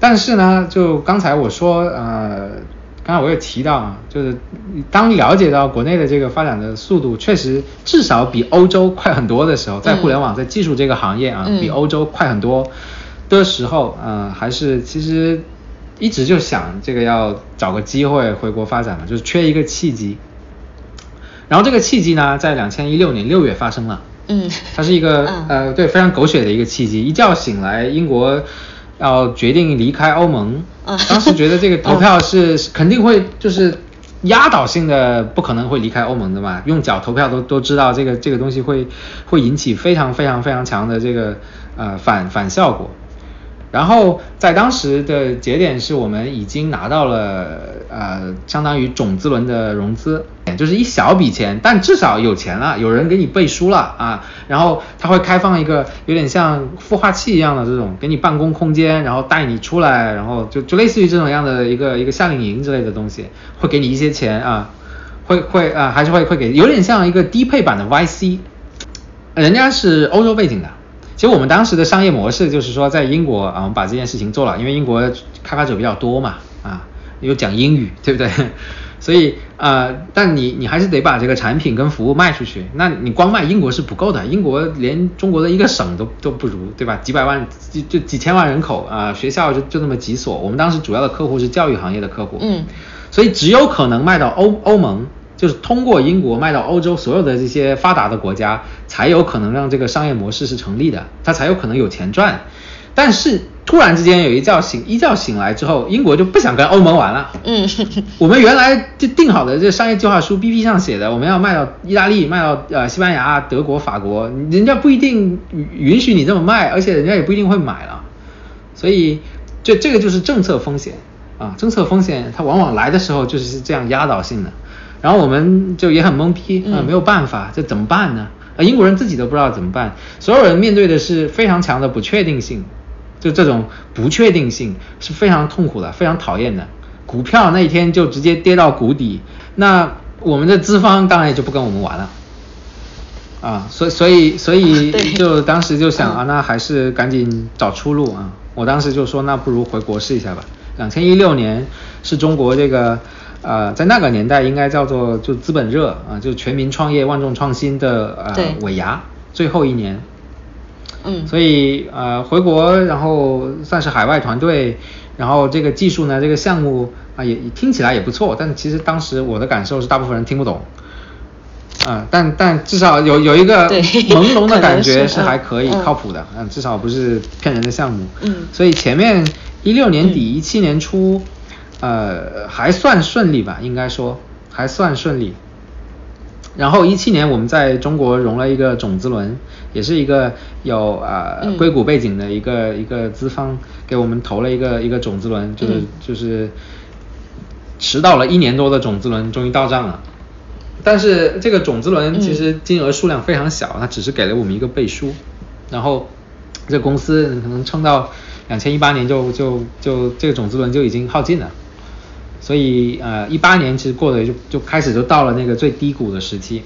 但是呢，就刚才我说，呃。刚才我也提到啊，就是当了解到国内的这个发展的速度确实至少比欧洲快很多的时候，在互联网在技术这个行业啊，比欧洲快很多的时候，呃，还是其实一直就想这个要找个机会回国发展嘛，就是缺一个契机。然后这个契机呢，在两千一六年六月发生了，嗯，它是一个呃对非常狗血的一个契机，一觉醒来英国。要决定离开欧盟，当时觉得这个投票 是肯定会就是压倒性的，不可能会离开欧盟的嘛。用脚投票都都知道这个这个东西会会引起非常非常非常强的这个呃反反效果。然后在当时的节点是我们已经拿到了呃相当于种子轮的融资，就是一小笔钱，但至少有钱了，有人给你背书了啊。然后他会开放一个有点像孵化器一样的这种给你办公空间，然后带你出来，然后就就类似于这种样的一个一个夏令营之类的东西，会给你一些钱啊，会会啊还是会会给，有点像一个低配版的 YC，人家是欧洲背景的。其实我们当时的商业模式就是说，在英国啊，我们把这件事情做了，因为英国开发者比较多嘛，啊，又讲英语，对不对？所以啊，但你你还是得把这个产品跟服务卖出去。那你光卖英国是不够的，英国连中国的一个省都都不如，对吧？几百万就就几千万人口啊，学校就就那么几所。我们当时主要的客户是教育行业的客户，嗯，所以只有可能卖到欧欧盟。就是通过英国卖到欧洲所有的这些发达的国家，才有可能让这个商业模式是成立的，它才有可能有钱赚。但是突然之间有一觉醒，一觉醒来之后，英国就不想跟欧盟玩了。嗯，我们原来就定好的这商业计划书 BP 上写的，我们要卖到意大利，卖到呃西班牙、德国、法国，人家不一定允许你这么卖，而且人家也不一定会买了。所以，这这个就是政策风险啊，政策风险它往往来的时候就是这样压倒性的。然后我们就也很懵逼啊，没有办法，这怎么办呢？啊，英国人自己都不知道怎么办，所有人面对的是非常强的不确定性，就这种不确定性是非常痛苦的，非常讨厌的。股票那一天就直接跌到谷底，那我们的资方当然也就不跟我们玩了，啊，所以所以所以 就当时就想啊，那还是赶紧找出路啊。我当时就说，那不如回国试一下吧。两千一六年是中国这个。呃，在那个年代应该叫做就资本热啊，就全民创业、万众创新的呃尾牙最后一年，嗯，所以呃回国，然后算是海外团队，然后这个技术呢，这个项目啊也听起来也不错，但其实当时我的感受是大部分人听不懂，啊，但但至少有有一个朦胧的感觉是还可以靠谱的，嗯，至少不是骗人的项目，嗯，所以前面一六年底一七年初。呃，还算顺利吧，应该说还算顺利。然后一七年我们在中国融了一个种子轮，也是一个有呃嗯硅谷背景的一个一个资方给我们投了一个一个种子轮，就是、嗯就是迟到了一年多的种子轮终于到账了。但是这个种子轮其实金额数量非常小，它只是给了我们一个背书，然后这公司可能撑到两千一八年就就就这个种子轮就已经耗尽了。所以呃，一八年其实过得就就开始就到了那个最低谷的时期，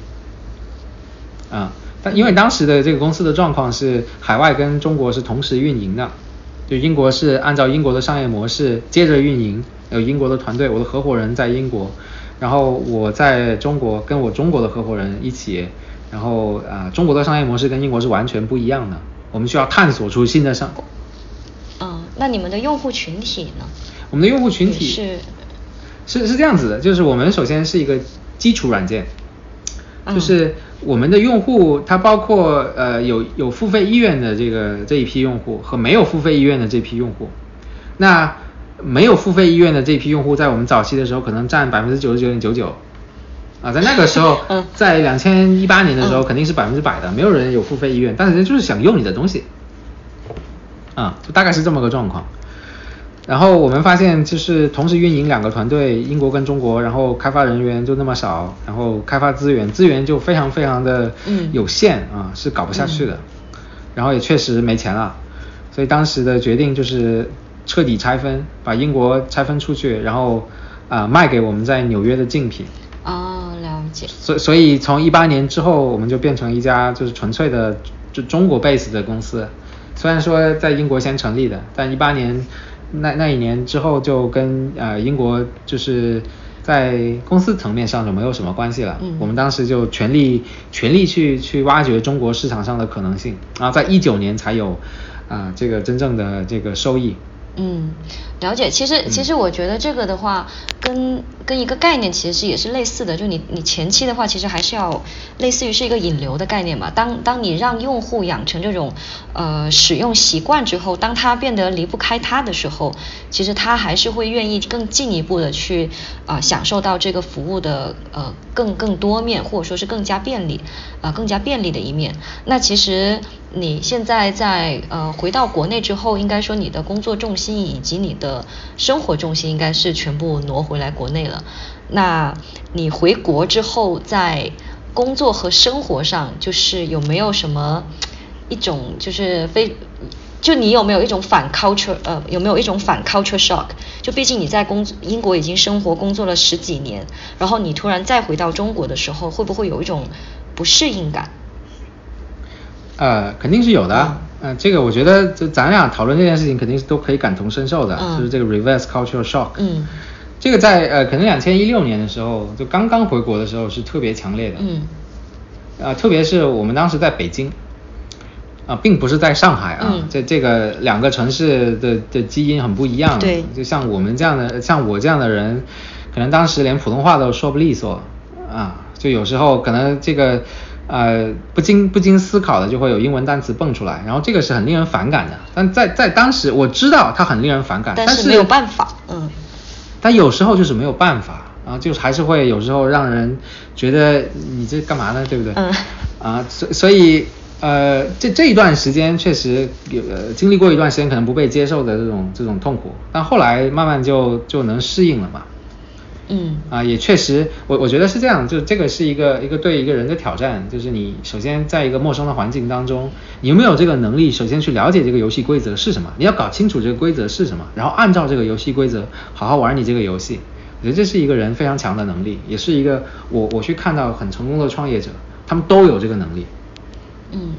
啊，但因为当时的这个公司的状况是海外跟中国是同时运营的，就英国是按照英国的商业模式接着运营，有英国的团队，我的合伙人在英国，然后我在中国跟我中国的合伙人一起，然后啊、中国的商业模式跟英国是完全不一样的，我们需要探索出新的商，嗯，那你们的用户群体呢？我们的用户群体是是是这样子的，就是我们首先是一个基础软件，嗯就是我们的用户，它包括呃有有付费意愿的这个这一批用户和没有付费意愿的这批用户。那没有付费意愿的这批用户，在我们早期的时候可能占百分之九十九点九九。啊，在那个时候 嗯，在两千一八年的时候，嗯肯定是百分之百的，没有人有付费意愿，但是人就是想用你的东西，啊，就大概是这么个状况。然后我们发现，就是同时运营两个团队，英国跟中国，然后开发人员就那么少，然后开发资源资源就非常非常的嗯有限啊，是搞不下去的。然后也确实没钱了，所以当时的决定就是彻底拆分，把英国拆分出去，然后啊、卖给我们在纽约的竞品。哦，了解。所所以从一八年之后，我们就变成一家就是纯粹的就中国 base 的公司。虽然说在英国先成立的，但一八年那那一年之后就跟呃英国就是在公司层面上就没有什么关系了。嗯我们当时就全力全力去去挖掘中国市场上的可能性，然后在一九年才有啊、这个真正的这个收益。嗯，了解。其实，其实我觉得这个的话，跟跟一个概念其实是也是类似的。就你你前期的话，其实还是要类似于是一个引流的概念嘛。当当你让用户养成这种呃使用习惯之后，当他变得离不开它的时候，其实他还是会愿意更进一步的去啊、享受到这个服务的呃更更多面，或者说是更加便利啊、更加便利的一面。那其实你现在在呃回到国内之后，应该说你的工作重心以及你的生活重心应该是全部挪回来国内了。那你回国之后，在工作和生活上，就是有没有什么一种就是非就你有没有一种反 culture 呃有没有一种反 culture shock？就毕竟你在工英国已经生活工作了十几年，然后你突然再回到中国的时候，会不会有一种不适应感？呃，肯定是有的。嗯呃，这个我觉得，就咱俩讨论这件事情，肯定是都可以感同身受的，嗯就是这个 reverse cultural shock。嗯这个在呃，可能两千一六年的时候，就刚刚回国的时候是特别强烈的。嗯啊、特别是我们当时在北京，啊、并不是在上海啊，嗯这这个两个城市的的基因很不一样。对就像我们这样的，像我这样的人，可能当时连普通话都说不利索啊，就有时候可能这个呃不经不经思考的就会有英文单词蹦出来，然后这个是很令人反感的。但在在当时我知道它很令人反感，但但是没有办法，嗯但有时候就是没有办法，啊，就是还是会有时候让人觉得你这干嘛呢，对不对？嗯啊，所所以呃，这这一段时间确实有呃经历过一段时间可能不被接受的这种这种痛苦，但后来慢慢就就能适应了嘛。嗯啊，也确实，我我觉得是这样，就这个是一个一个对一个人的挑战，就是你首先在一个陌生的环境当中，你有没有这个能力，首先去了解这个游戏规则是什么，你要搞清楚这个规则是什么，然后按照这个游戏规则好好玩你这个游戏。我觉得这是一个人非常强的能力，也是一个我我去看到很成功的创业者，他们都有这个能力。嗯，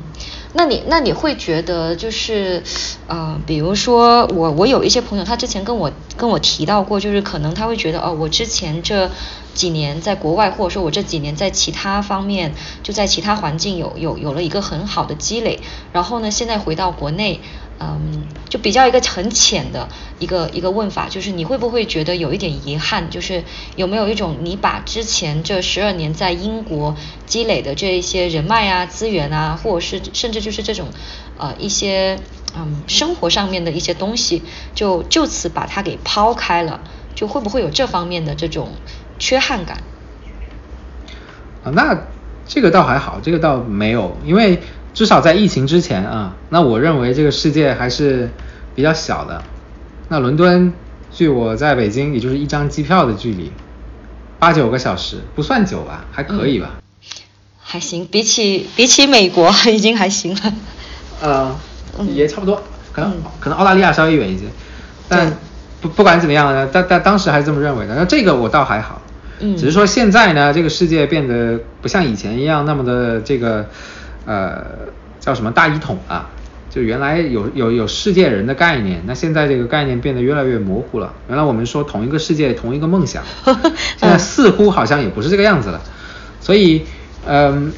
那你那你会觉得就是呃，比如说我我有一些朋友，他之前跟我跟我提到过，就是可能他会觉得哦，我之前这几年在国外，或者说我这几年在其他方面，就在其他环境有有有了一个很好的积累，然后呢，现在回到国内。嗯，就比较一个很浅的一个一个问法，就是你会不会觉得有一点遗憾？就是有没有一种你把之前这十二年在英国积累的这一些人脉啊、资源啊，或者是甚至就是这种呃一些嗯生活上面的一些东西，就就此把它给抛开了，就会不会有这方面的这种缺憾感？啊，那这个倒还好，这个倒没有，因为至少在疫情之前啊，那我认为这个世界还是比较小的。那伦敦距我在北京也就是一张机票的距离，八九个小时不算久吧，还可以吧。还行，比起比起美国 已经还行了。呃，也差不多，可能可能澳大利亚稍微远一些，但不不管怎么样呢，但但当时还是这么认为的。那这个我倒还好，嗯，只是说现在呢，这个世界变得不像以前一样那么的这个呃叫什么大一统啊，就原来有有有世界人的概念，那现在这个概念变得越来越模糊了。原来我们说同一个世界同一个梦想，现在似乎好像也不是这个样子了，所以嗯。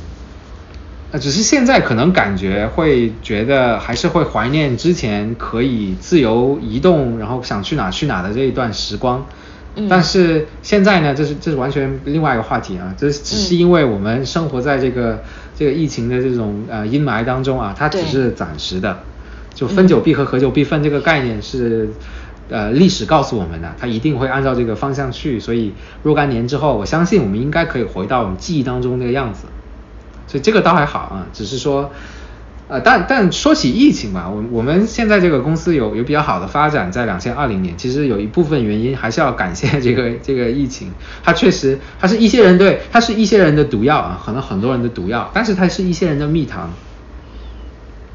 呃，只是现在可能感觉会觉得还是会怀念之前可以自由移动，然后想去哪去哪的这一段时光。嗯。但是现在呢，这是这是完全另外一个话题啊，这只是因为我们生活在这个这个疫情的这种呃阴霾当中啊，它只是暂时的。就分久必合，合久必分这个概念是呃历史告诉我们的，它一定会按照这个方向去。所以若干年之后，我相信我们应该可以回到我们记忆当中那个样子。所以这个倒还好啊，只是说，呃，但但说起疫情吧，我我们现在这个公司有有比较好的发展，在两千二零年，其实有一部分原因还是要感谢这个这个疫情，它确实它是一些人对，它是一些人的毒药啊，可能很多人的毒药，但是它是一些人的蜜糖。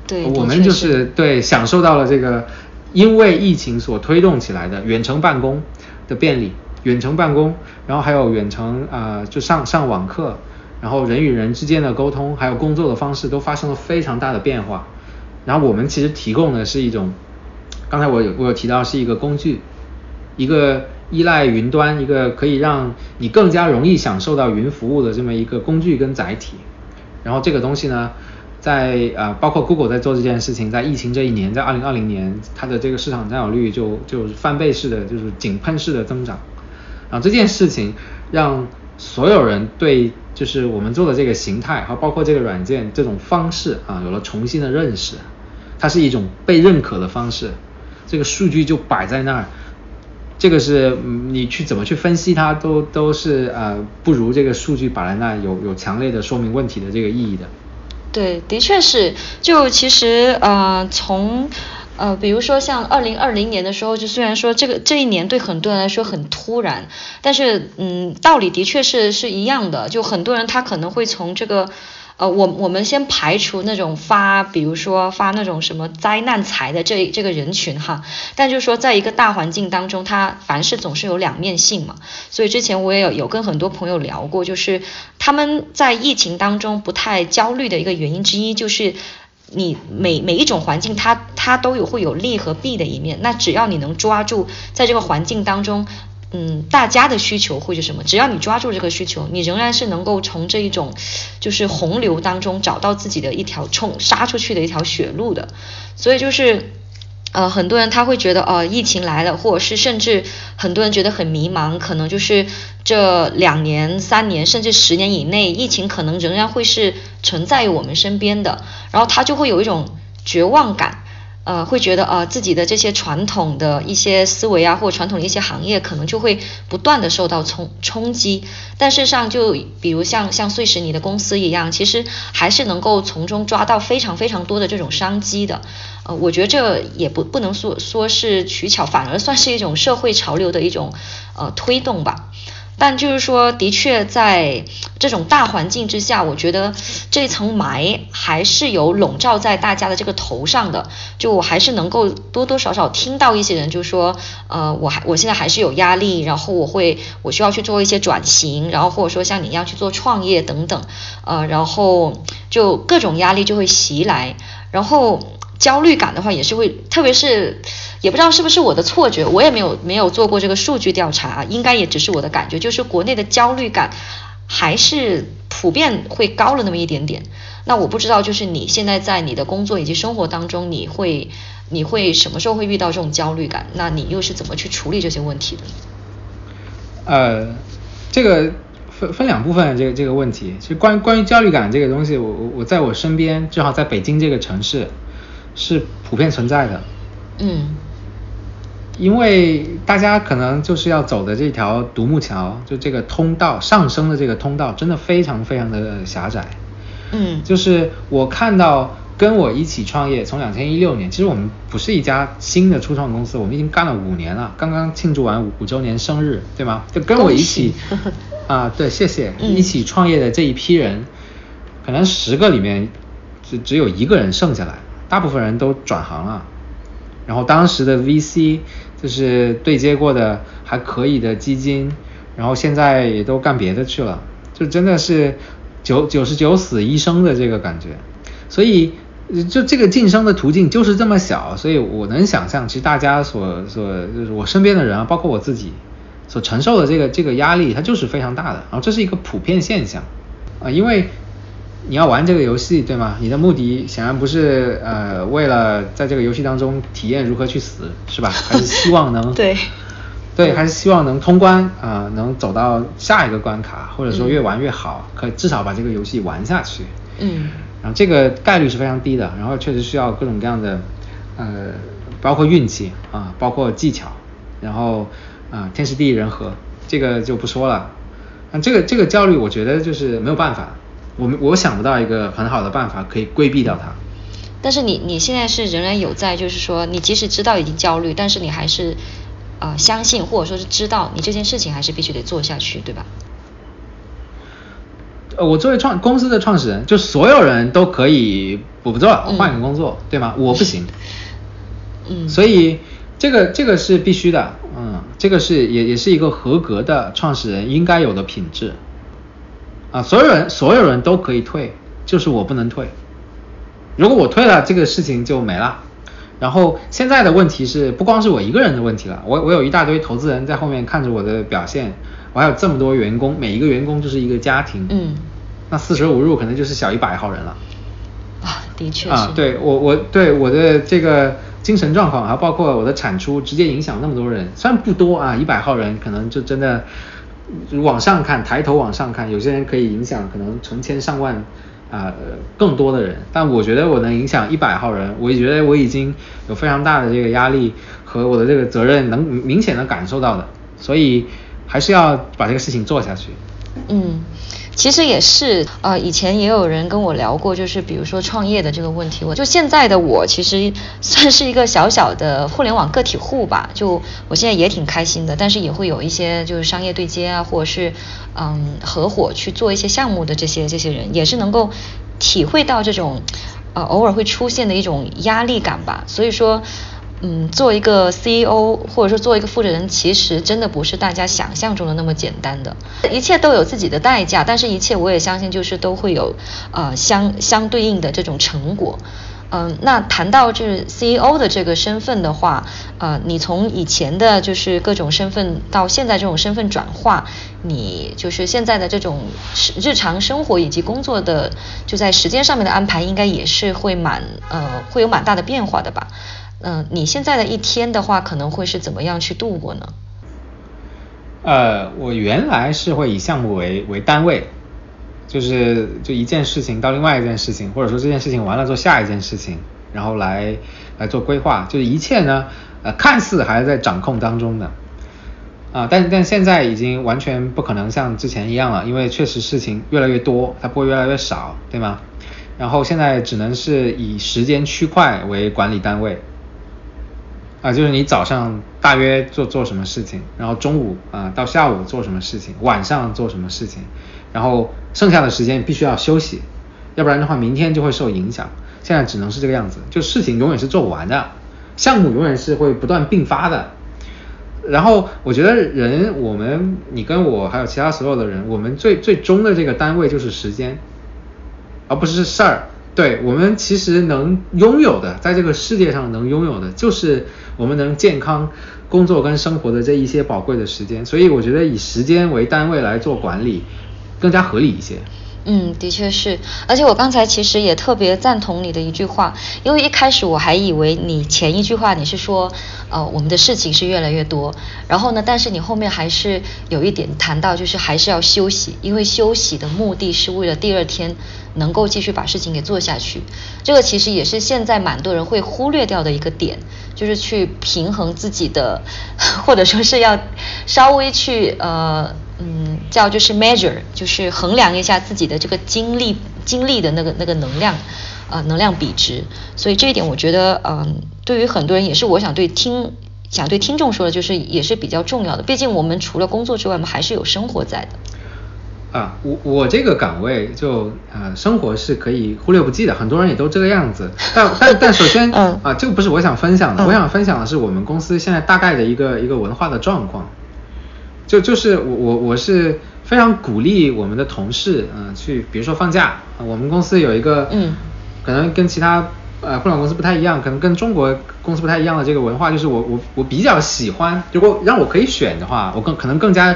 对，我们就是对享受到了这个因为疫情所推动起来的远程办公的便利，远程办公，然后还有远程啊，就上上网课。然后人与人之间的沟通，还有工作的方式都发生了非常大的变化。然后我们其实提供的是一种，刚才我有我有提到是一个工具，一个依赖云端，一个可以让你更加容易享受到云服务的这么一个工具跟载体。然后这个东西呢，在啊包括 Google 在做这件事情，在疫情这一年，在二零二零年，它的这个市场占有率就就翻倍式的就是井喷式的增长。然后这件事情让所有人对。就是我们做的这个形态，和包括这个软件这种方式啊，有了重新的认识，它是一种被认可的方式。这个数据就摆在那儿，这个是你去怎么去分析它，都都是呃不如这个数据摆在那有有强烈的说明问题的这个意义的。对，的确是。就其实呃从。呃，比如说像二零二零年的时候，就虽然说这个这一年对很多人来说很突然，但是嗯，道理的确是是一样的。就很多人他可能会从这个，呃，我我们先排除那种发，比如说发那种什么灾难财的这这个人群哈，但就是说在一个大环境当中，它凡事总是有两面性嘛。所以之前我也有有跟很多朋友聊过，就是他们在疫情当中不太焦虑的一个原因之一就是。你每每一种环境，它它都有会有利和弊的一面。那只要你能抓住在这个环境当中，嗯，大家的需求会是什么？只要你抓住这个需求，你仍然是能够从这一种就是洪流当中找到自己的一条冲杀出去的一条血路的。所以就是。呃，很多人他会觉得，呃，疫情来了，或者是甚至很多人觉得很迷茫，可能就是这两年、三年，甚至十年以内，疫情可能仍然会是存在于我们身边的，然后他就会有一种绝望感。呃，会觉得呃自己的这些传统的一些思维啊，或传统的一些行业，可能就会不断的受到冲冲击。但事实上，就比如像像碎石你的公司一样，其实还是能够从中抓到非常非常多的这种商机的。呃，我觉得这也不不能说说是取巧，反而算是一种社会潮流的一种呃推动吧。但就是说，的确在这种大环境之下，我觉得这层霾还是有笼罩在大家的这个头上的。就我还是能够多多少少听到一些人就说，呃，我还我现在还是有压力，然后我会我需要去做一些转型，然后或者说像你一样去做创业等等，呃，然后就各种压力就会袭来，然后焦虑感的话也是会，特别是。也不知道是不是我的错觉，我也没有没有做过这个数据调查，应该也只是我的感觉，就是国内的焦虑感还是普遍会高了那么一点点。那我不知道，就是你现在在你的工作以及生活当中，你会你会什么时候会遇到这种焦虑感？那你又是怎么去处理这些问题的？呃，这个分分两部分，这个这个问题，其实关于关于焦虑感这个东西，我我我在我身边，正好在北京这个城市是普遍存在的。嗯。因为大家可能就是要走的这条独木桥，就这个通道上升的这个通道，真的非常非常的狭窄。嗯，就是我看到跟我一起创业，从两千一六年，其实我们不是一家新的初创公司，我们已经干了五年了，刚刚庆祝完五五周年生日，对吗？就跟我一起啊，对，谢谢，嗯一起创业的这一批人，可能十个里面只只有一个人剩下来，大部分人都转行了。然后当时的 VC 就是对接过的还可以的基金，然后现在也都干别的去了，就真的是九九十九死一生的这个感觉。所以就这个晋升的途径就是这么小，所以我能想象，其实大家所所就是我身边的人啊，包括我自己所承受的这个这个压力，它就是非常大的。然后这是一个普遍现象啊、因为你要玩这个游戏，对吗？你的目的显然不是呃为了在这个游戏当中体验如何去死，是吧？还是希望能对对，还是希望能通关啊、能走到下一个关卡，或者说嗯越玩越好，可至少把这个游戏玩下去。嗯然后这个概率是非常低的，然后确实需要各种各样的，呃，包括运气啊，包括技巧，然后啊、天时地利人和，这个就不说了。那这个这个焦虑，我觉得就是没有办法，我们我想不到一个很好的办法可以规避掉它。但是你你现在是仍然有在，就是说你即使知道已经焦虑，但是你还是呃相信或者说是知道你这件事情还是必须得做下去，对吧？呃，我作为创公司的创始人，就所有人都可以我不做了，我换一个工作，对吗？我不行。嗯，所以这个这个是必须的，嗯，这个是也也是一个合格的创始人应该有的品质。啊，所有人所有人都可以退，就是我不能退。如果我退了，这个事情就没了。然后现在的问题是，不光是我一个人的问题了，我我有一大堆投资人在后面看着我的表现，我还有这么多员工，每一个员工就是一个家庭，嗯，那四舍五入可能就是小一百号人了。啊，的确是。啊，对我我对我的这个精神状况，还包括我的产出，直接影响那么多人，虽然不多啊，一百号人可能就真的往上看，抬头往上看，有些人可以影响可能成千上万啊、更多的人，但我觉得我能影响一百号人，我觉得我已经有非常大的这个压力和我的这个责任能明显的感受到的，所以还是要把这个事情做下去。嗯，其实也是，呃，以前也有人跟我聊过，就是比如说创业的这个问题。我就现在的我，其实算是一个小小的互联网个体户吧。就我现在也挺开心的，但是也会有一些就是商业对接啊，或者是嗯合伙去做一些项目的这些这些人，也是能够体会到这种呃偶尔会出现的一种压力感吧。所以说。嗯，做一个 CEO 或者说做一个负责人，其实真的不是大家想象中的那么简单的，一切都有自己的代价，但是一切我也相信就是都会有呃相相对应的这种成果。嗯，那谈到这 CEO 的这个身份的话，呃，你从以前的就是各种身份到现在这种身份转化，你就是现在的这种日常生活以及工作的就在时间上面的安排，应该也是会蛮呃会有蛮大的变化的吧？嗯、你现在的一天的话，可能会是怎么样去度过呢？呃，我原来是会以项目为为单位，就是就一件事情到另外一件事情，或者说这件事情完了做下一件事情，然后来来做规划，就是一切呢，呃，看似还是在掌控当中的，啊，但但现在已经完全不可能像之前一样了，因为确实事情越来越多，它不会越来越少，对吗？然后现在只能是以时间区块为管理单位，啊，就是你早上大约做做什么事情，然后中午啊到下午做什么事情，晚上做什么事情，然后剩下的时间必须要休息，要不然的话明天就会受影响。现在只能是这个样子，就事情永远是做不完的，项目永远是会不断并发的。然后我觉得人，我们你跟我还有其他所有的人，我们最最终的这个单位就是时间，而不是事儿。对我们其实能拥有的，在这个世界上能拥有的，就是我们能健康工作跟生活的这一些宝贵的时间。所以我觉得以时间为单位来做管理，更加合理一些。嗯，的确是，而且我刚才其实也特别赞同你的一句话，因为一开始我还以为你前一句话你是说，呃，我们的事情是越来越多，然后呢，但是你后面还是有一点谈到，就是还是要休息，因为休息的目的是为了第二天能够继续把事情给做下去。这个其实也是现在蛮多人会忽略掉的一个点，就是去平衡自己的，或者说是要稍微去呃。嗯，叫就是 measure，就是衡量一下自己的这个精力精力的那个那个能量，呃，能量比值。所以这一点我觉得，嗯，对于很多人也是我想对听想对听众说的，就是也是比较重要的。毕竟我们除了工作之外，我们还是有生活在的。啊，我我这个岗位就呃，生活是可以忽略不计的，很多人也都这个样子。但但 但首先，嗯啊，这个不是我想分享的，我想分享的是我们公司现在大概的一个一个文化的状况。就就是我我我是非常鼓励我们的同事，嗯，去比如说放假，我们公司有一个，嗯，可能跟其他呃互联网公司不太一样，可能跟中国公司不太一样的这个文化，就是我我我比较喜欢，如果让我可以选的话，我更可能更加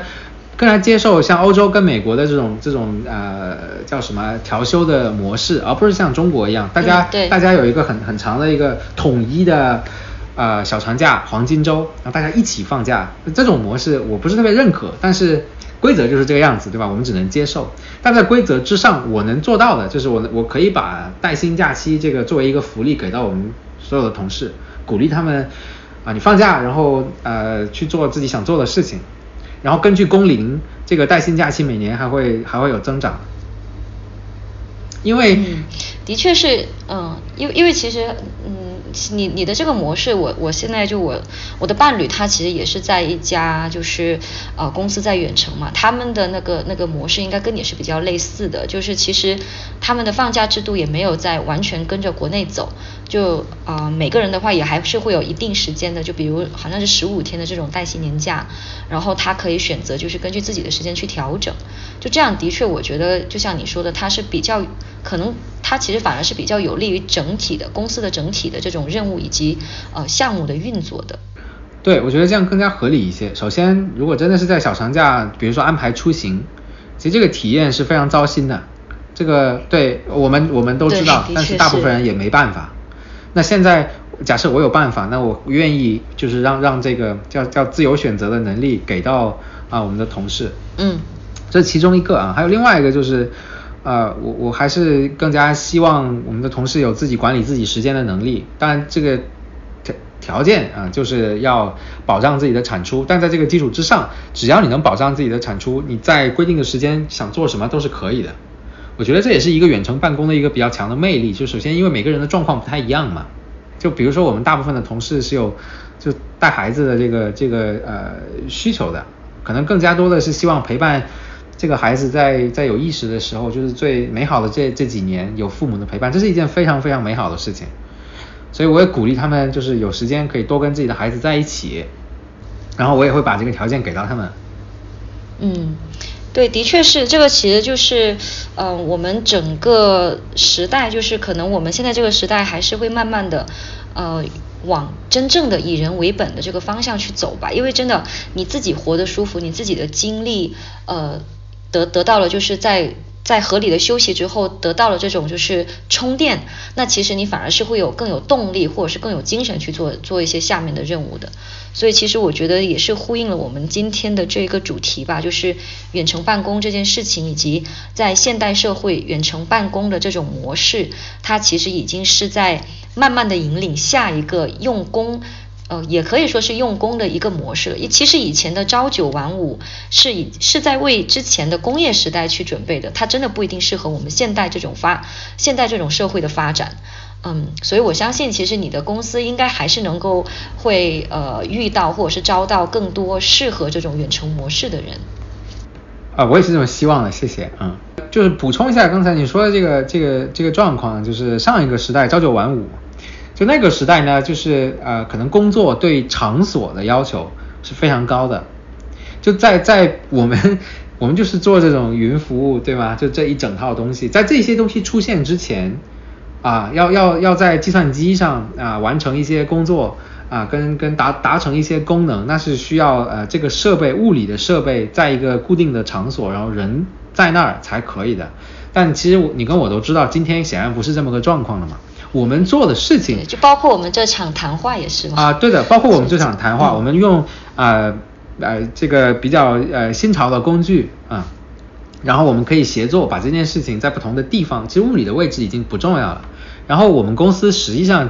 更加接受像欧洲跟美国的这种这种呃叫什么调休的模式，而不是像中国一样，大家大家有一个很很长的一个统一的。呃，小长假、黄金周，然后大家一起放假，这种模式我不是特别认可，但是规则就是这个样子，对吧？我们只能接受。但在规则之上，我能做到的就是我我可以把带薪假期这个作为一个福利给到我们所有的同事，鼓励他们啊，你放假，然后呃去做自己想做的事情，然后根据工龄，这个带薪假期每年还会还会有增长。因为，的确是，嗯，因为因为其实，嗯。你你的这个模式，我我现在就我我的伴侣他其实也是在一家就是呃公司在远程嘛，他们的那个那个模式应该跟你是比较类似的，就是其实他们的放假制度也没有在完全跟着国内走，就呃每个人的话也还是会有一定时间的，就比如好像是十五天的这种带薪年假，然后他可以选择就是根据自己的时间去调整，就这样的确我觉得就像你说的，他是比较可能。它其实反而是比较有利于整体的公司的整体的这种任务以及呃项目的运作的。对，我觉得这样更加合理一些。首先，如果真的是在小长假，比如说安排出行，其实这个体验是非常糟心的。这个对我们我们都知道，但是大部分人也没办法。那现在假设我有办法，那我愿意就是让让这个叫叫自由选择的能力给到啊我们的同事。嗯，这是其中一个啊，还有另外一个就是。呃，我我还是更加希望我们的同事有自己管理自己时间的能力。当然，这个条条件啊，就是要保障自己的产出。但在这个基础之上，只要你能保障自己的产出，你在规定的时间想做什么都是可以的。我觉得这也是一个远程办公的一个比较强的魅力。就首先，因为每个人的状况不太一样嘛。就比如说，我们大部分的同事是有就带孩子的这个这个呃需求的，可能更加多的是希望陪伴。这个孩子在在有意识的时候，就是最美好的这这几年有父母的陪伴，这是一件非常非常美好的事情。所以我也鼓励他们，就是有时间可以多跟自己的孩子在一起。然后我也会把这个条件给到他们。嗯，对，的确是这个，其实就是，嗯，我们整个时代，就是可能我们现在这个时代还是会慢慢的，呃，往真正的以人为本的这个方向去走吧。因为真的，你自己活得舒服，你自己的精力，呃。得得到了，就是在在合理的休息之后，得到了这种就是充电，那其实你反而是会有更有动力，或者是更有精神去做做一些下面的任务的。所以其实我觉得也是呼应了我们今天的这个主题吧，就是远程办公这件事情，以及在现代社会远程办公的这种模式，它其实已经是在慢慢的引领下一个用工。呃，也可以说是用工的一个模式。其实以前的朝九晚五是以是在为之前的工业时代去准备的，它真的不一定适合我们现代这种发现代这种社会的发展。嗯，所以我相信，其实你的公司应该还是能够会呃遇到或者是招到更多适合这种远程模式的人。啊，我也是这么希望的，谢谢。嗯，就是补充一下刚才你说的这个这个这个状况，就是上一个时代朝九晚五。就那个时代呢，就是呃，可能工作对场所的要求是非常高的。就在在我们我们就是做这种云服务，对吗？就这一整套东西，在这些东西出现之前，啊，要要要在计算机上啊完成一些工作啊，跟跟达达成一些功能，那是需要呃这个设备物理的设备在一个固定的场所，然后人在那儿才可以的。但其实你跟我都知道，今天显然不是这么个状况了嘛。我们做的事情，就包括我们这场谈话也是吗？啊，对的，包括我们这场谈话，我们用啊呃这个比较呃新潮的工具啊，然后我们可以协作把这件事情在不同的地方，其实物理的位置已经不重要了。然后我们公司实际上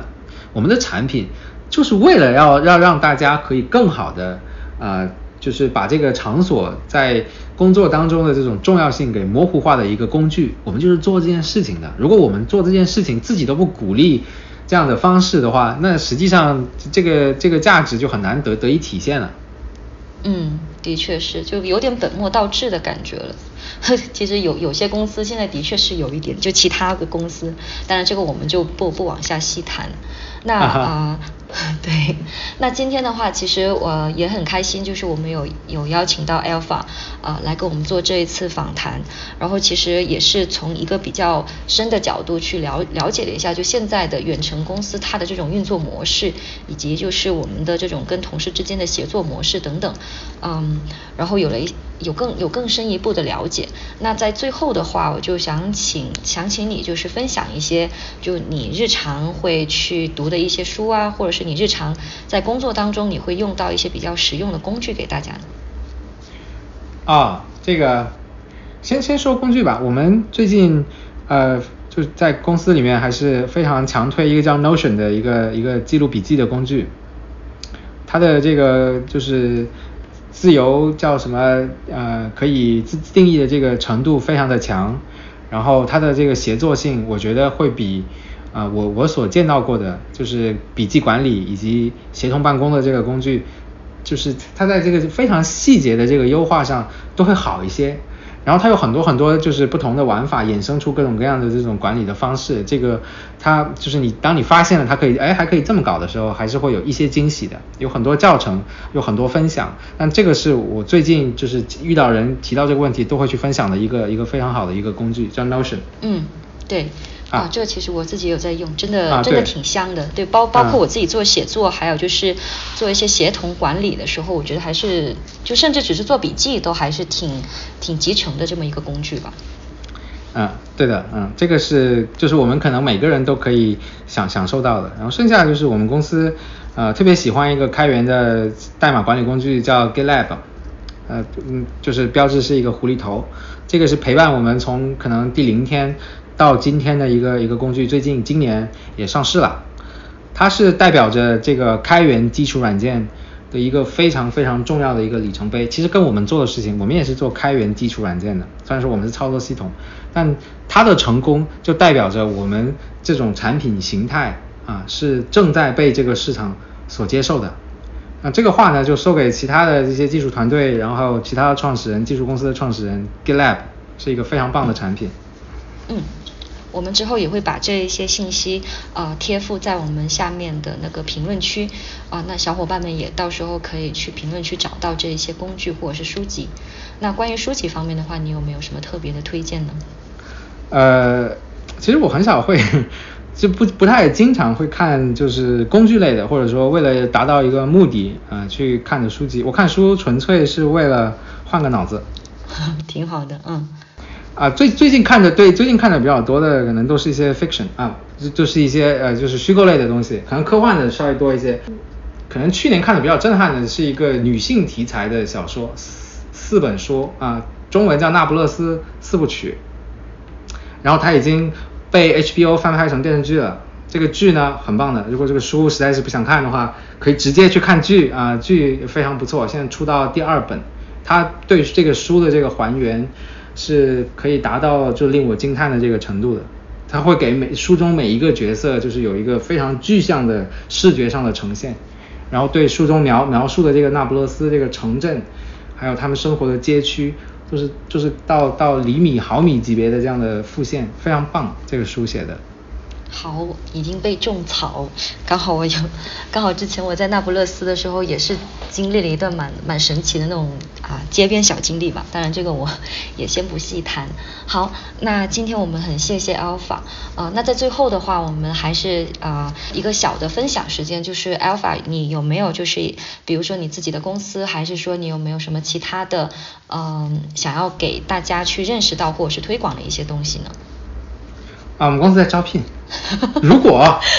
我们的产品就是为了要要让大家可以更好的啊。就是把这个场所在工作当中的这种重要性给模糊化的一个工具，我们就是做这件事情的。如果我们做这件事情自己都不鼓励这样的方式的话，那实际上这个这个价值就很难得得以体现了。嗯，的确是，就有点本末倒置的感觉了。其实有有些公司现在的确是有一点，就其他的公司，当然这个我们就不不往下细谈。那 啊。对，那今天的话，其实我也很开心，就是我们有有邀请到 Alpha 啊来跟我们做这一次访谈，然后其实也是从一个比较深的角度去了了解了一下，就现在的远程公司它的这种运作模式，以及就是我们的这种跟同事之间的协作模式等等，嗯，然后有了一有更有更深一步的了解。那在最后的话，我就想请想请你就是分享一些，就你日常会去读的一些书啊，或者是你日常在工作当中你会用到一些比较实用的工具给大家呢？啊，这个先先说工具吧。我们最近呃就是在公司里面还是非常强推一个叫 Notion 的一个一个记录笔记的工具。它的这个就是自由叫什么呃可以自定义的这个程度非常的强，然后它的这个协作性我觉得会比。啊，我我所见到过的，就是笔记管理以及协同办公的这个工具，就是它在这个非常细节的这个优化上都会好一些。然后它有很多很多就是不同的玩法，衍生出各种各样的这种管理的方式。这个它就是你当你发现了它可以，哎，还可以这么搞的时候，还是会有一些惊喜的。有很多教程，有很多分享。但这个是我最近就是遇到人提到这个问题都会去分享的一个一个非常好的一个工具，叫 Notion。嗯，对。啊，这个其实我自己有在用，真的真的挺香的。对，包包括我自己做写作，还有就是做一些协同管理的时候，我觉得还是就甚至只是做笔记，都还是挺挺集成的这么一个工具吧。嗯，对的，嗯，这个是就是我们可能每个人都可以享享受到的。然后剩下就是我们公司呃特别喜欢一个开源的代码管理工具叫 GitLab，呃嗯就是标志是一个狐狸头，这个是陪伴我们从可能第零天。到今天的一个一个工具，最近今年也上市了，它是代表着这个开源基础软件的一个非常非常重要的一个里程碑。其实跟我们做的事情，我们也是做开源基础软件的，虽然说我们是操作系统，但它的成功就代表着我们这种产品形态啊是正在被这个市场所接受的。那这个话呢，就说给其他的这些技术团队，然后其他的创始人、技术公司的创始人，GitLab 是一个非常棒的产品。嗯。我们之后也会把这一些信息啊贴附在我们下面的那个评论区啊，那小伙伴们也到时候可以去评论区找到这一些工具或者是书籍。那关于书籍方面的话，你有没有什么特别的推荐呢？呃，其实我很少会，就不不太经常会看就是工具类的，或者说为了达到一个目的啊去看的书籍。我看书纯粹是为了换个脑子。挺好的，嗯。啊，最最近看的对，最近看的比较多的可能都是一些 fiction 啊，就就是一些呃就是虚构类的东西，可能科幻的稍微多一些。可能去年看的比较震撼的是一个女性题材的小说，四四本书啊，中文叫《那不勒斯四部曲》，然后它已经被 HBO 翻拍成电视剧了。这个剧呢很棒的，如果这个书实在是不想看的话，可以直接去看剧啊，剧非常不错，现在出到第二本，它对这个书的这个还原。是可以达到就令我惊叹的这个程度的，他会给每书中每一个角色就是有一个非常具象的视觉上的呈现，然后对书中描描述的这个那不勒斯这个城镇，还有他们生活的街区，就是就是到到厘米毫米级别的这样的复现，非常棒，这个书写的。好，已经被种草。刚好我有，刚好之前我在那不勒斯的时候，也是经历了一段蛮蛮神奇的那种啊街边小经历吧。当然这个我也先不细谈。好，那今天我们很谢谢 Alpha 啊。那在最后的话，我们还是啊一个小的分享时间，就是 Alpha，你有没有就是比如说你自己的公司，还是说你有没有什么其他的嗯想要给大家去认识到或者是推广的一些东西呢？啊，我们公司在招聘。如果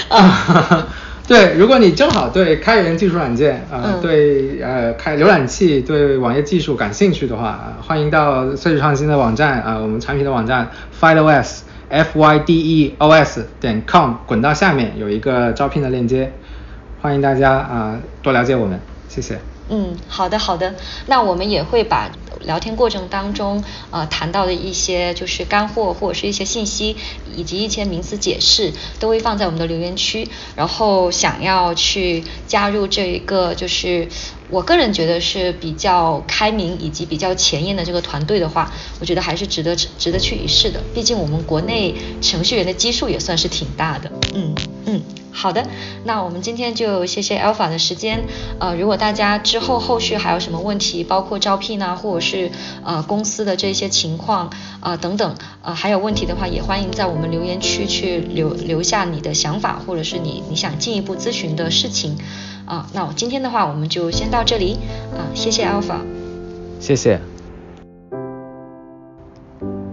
啊，对，如果你正好对开源技术软件啊，对呃开浏览器对网页技术感兴趣的话，欢迎到碎石创新的网站啊，我们产品的网站 FideOS F Y D E O S 点 com 滚到下面有一个招聘的链接，欢迎大家啊多了解我们，谢谢。嗯，好的好的，那我们也会把聊天过程当中呃谈到的一些就是干货或者是一些信息以及一些名词解释都会放在我们的留言区，然后想要去加入这一个就是我个人觉得是比较开明以及比较前沿的这个团队的话，我觉得还是值得值得去一试的，毕竟我们国内程序员的基数也算是挺大的，嗯嗯。好的，那我们今天就谢谢 Alpha 的时间。呃，如果大家之后后续还有什么问题，包括招聘啊，或者是呃公司的这些情况啊等等，呃还有问题的话，也欢迎在我们留言区去留留下你的想法，或者是你你想进一步咨询的事情。啊，那我今天的话我们就先到这里。啊，谢谢 Alpha。谢谢。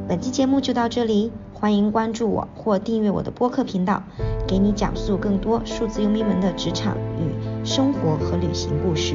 本期节目就到这里，欢迎关注我或订阅我的播客频道。给你讲述更多数字游民们的职场与生活和旅行故事。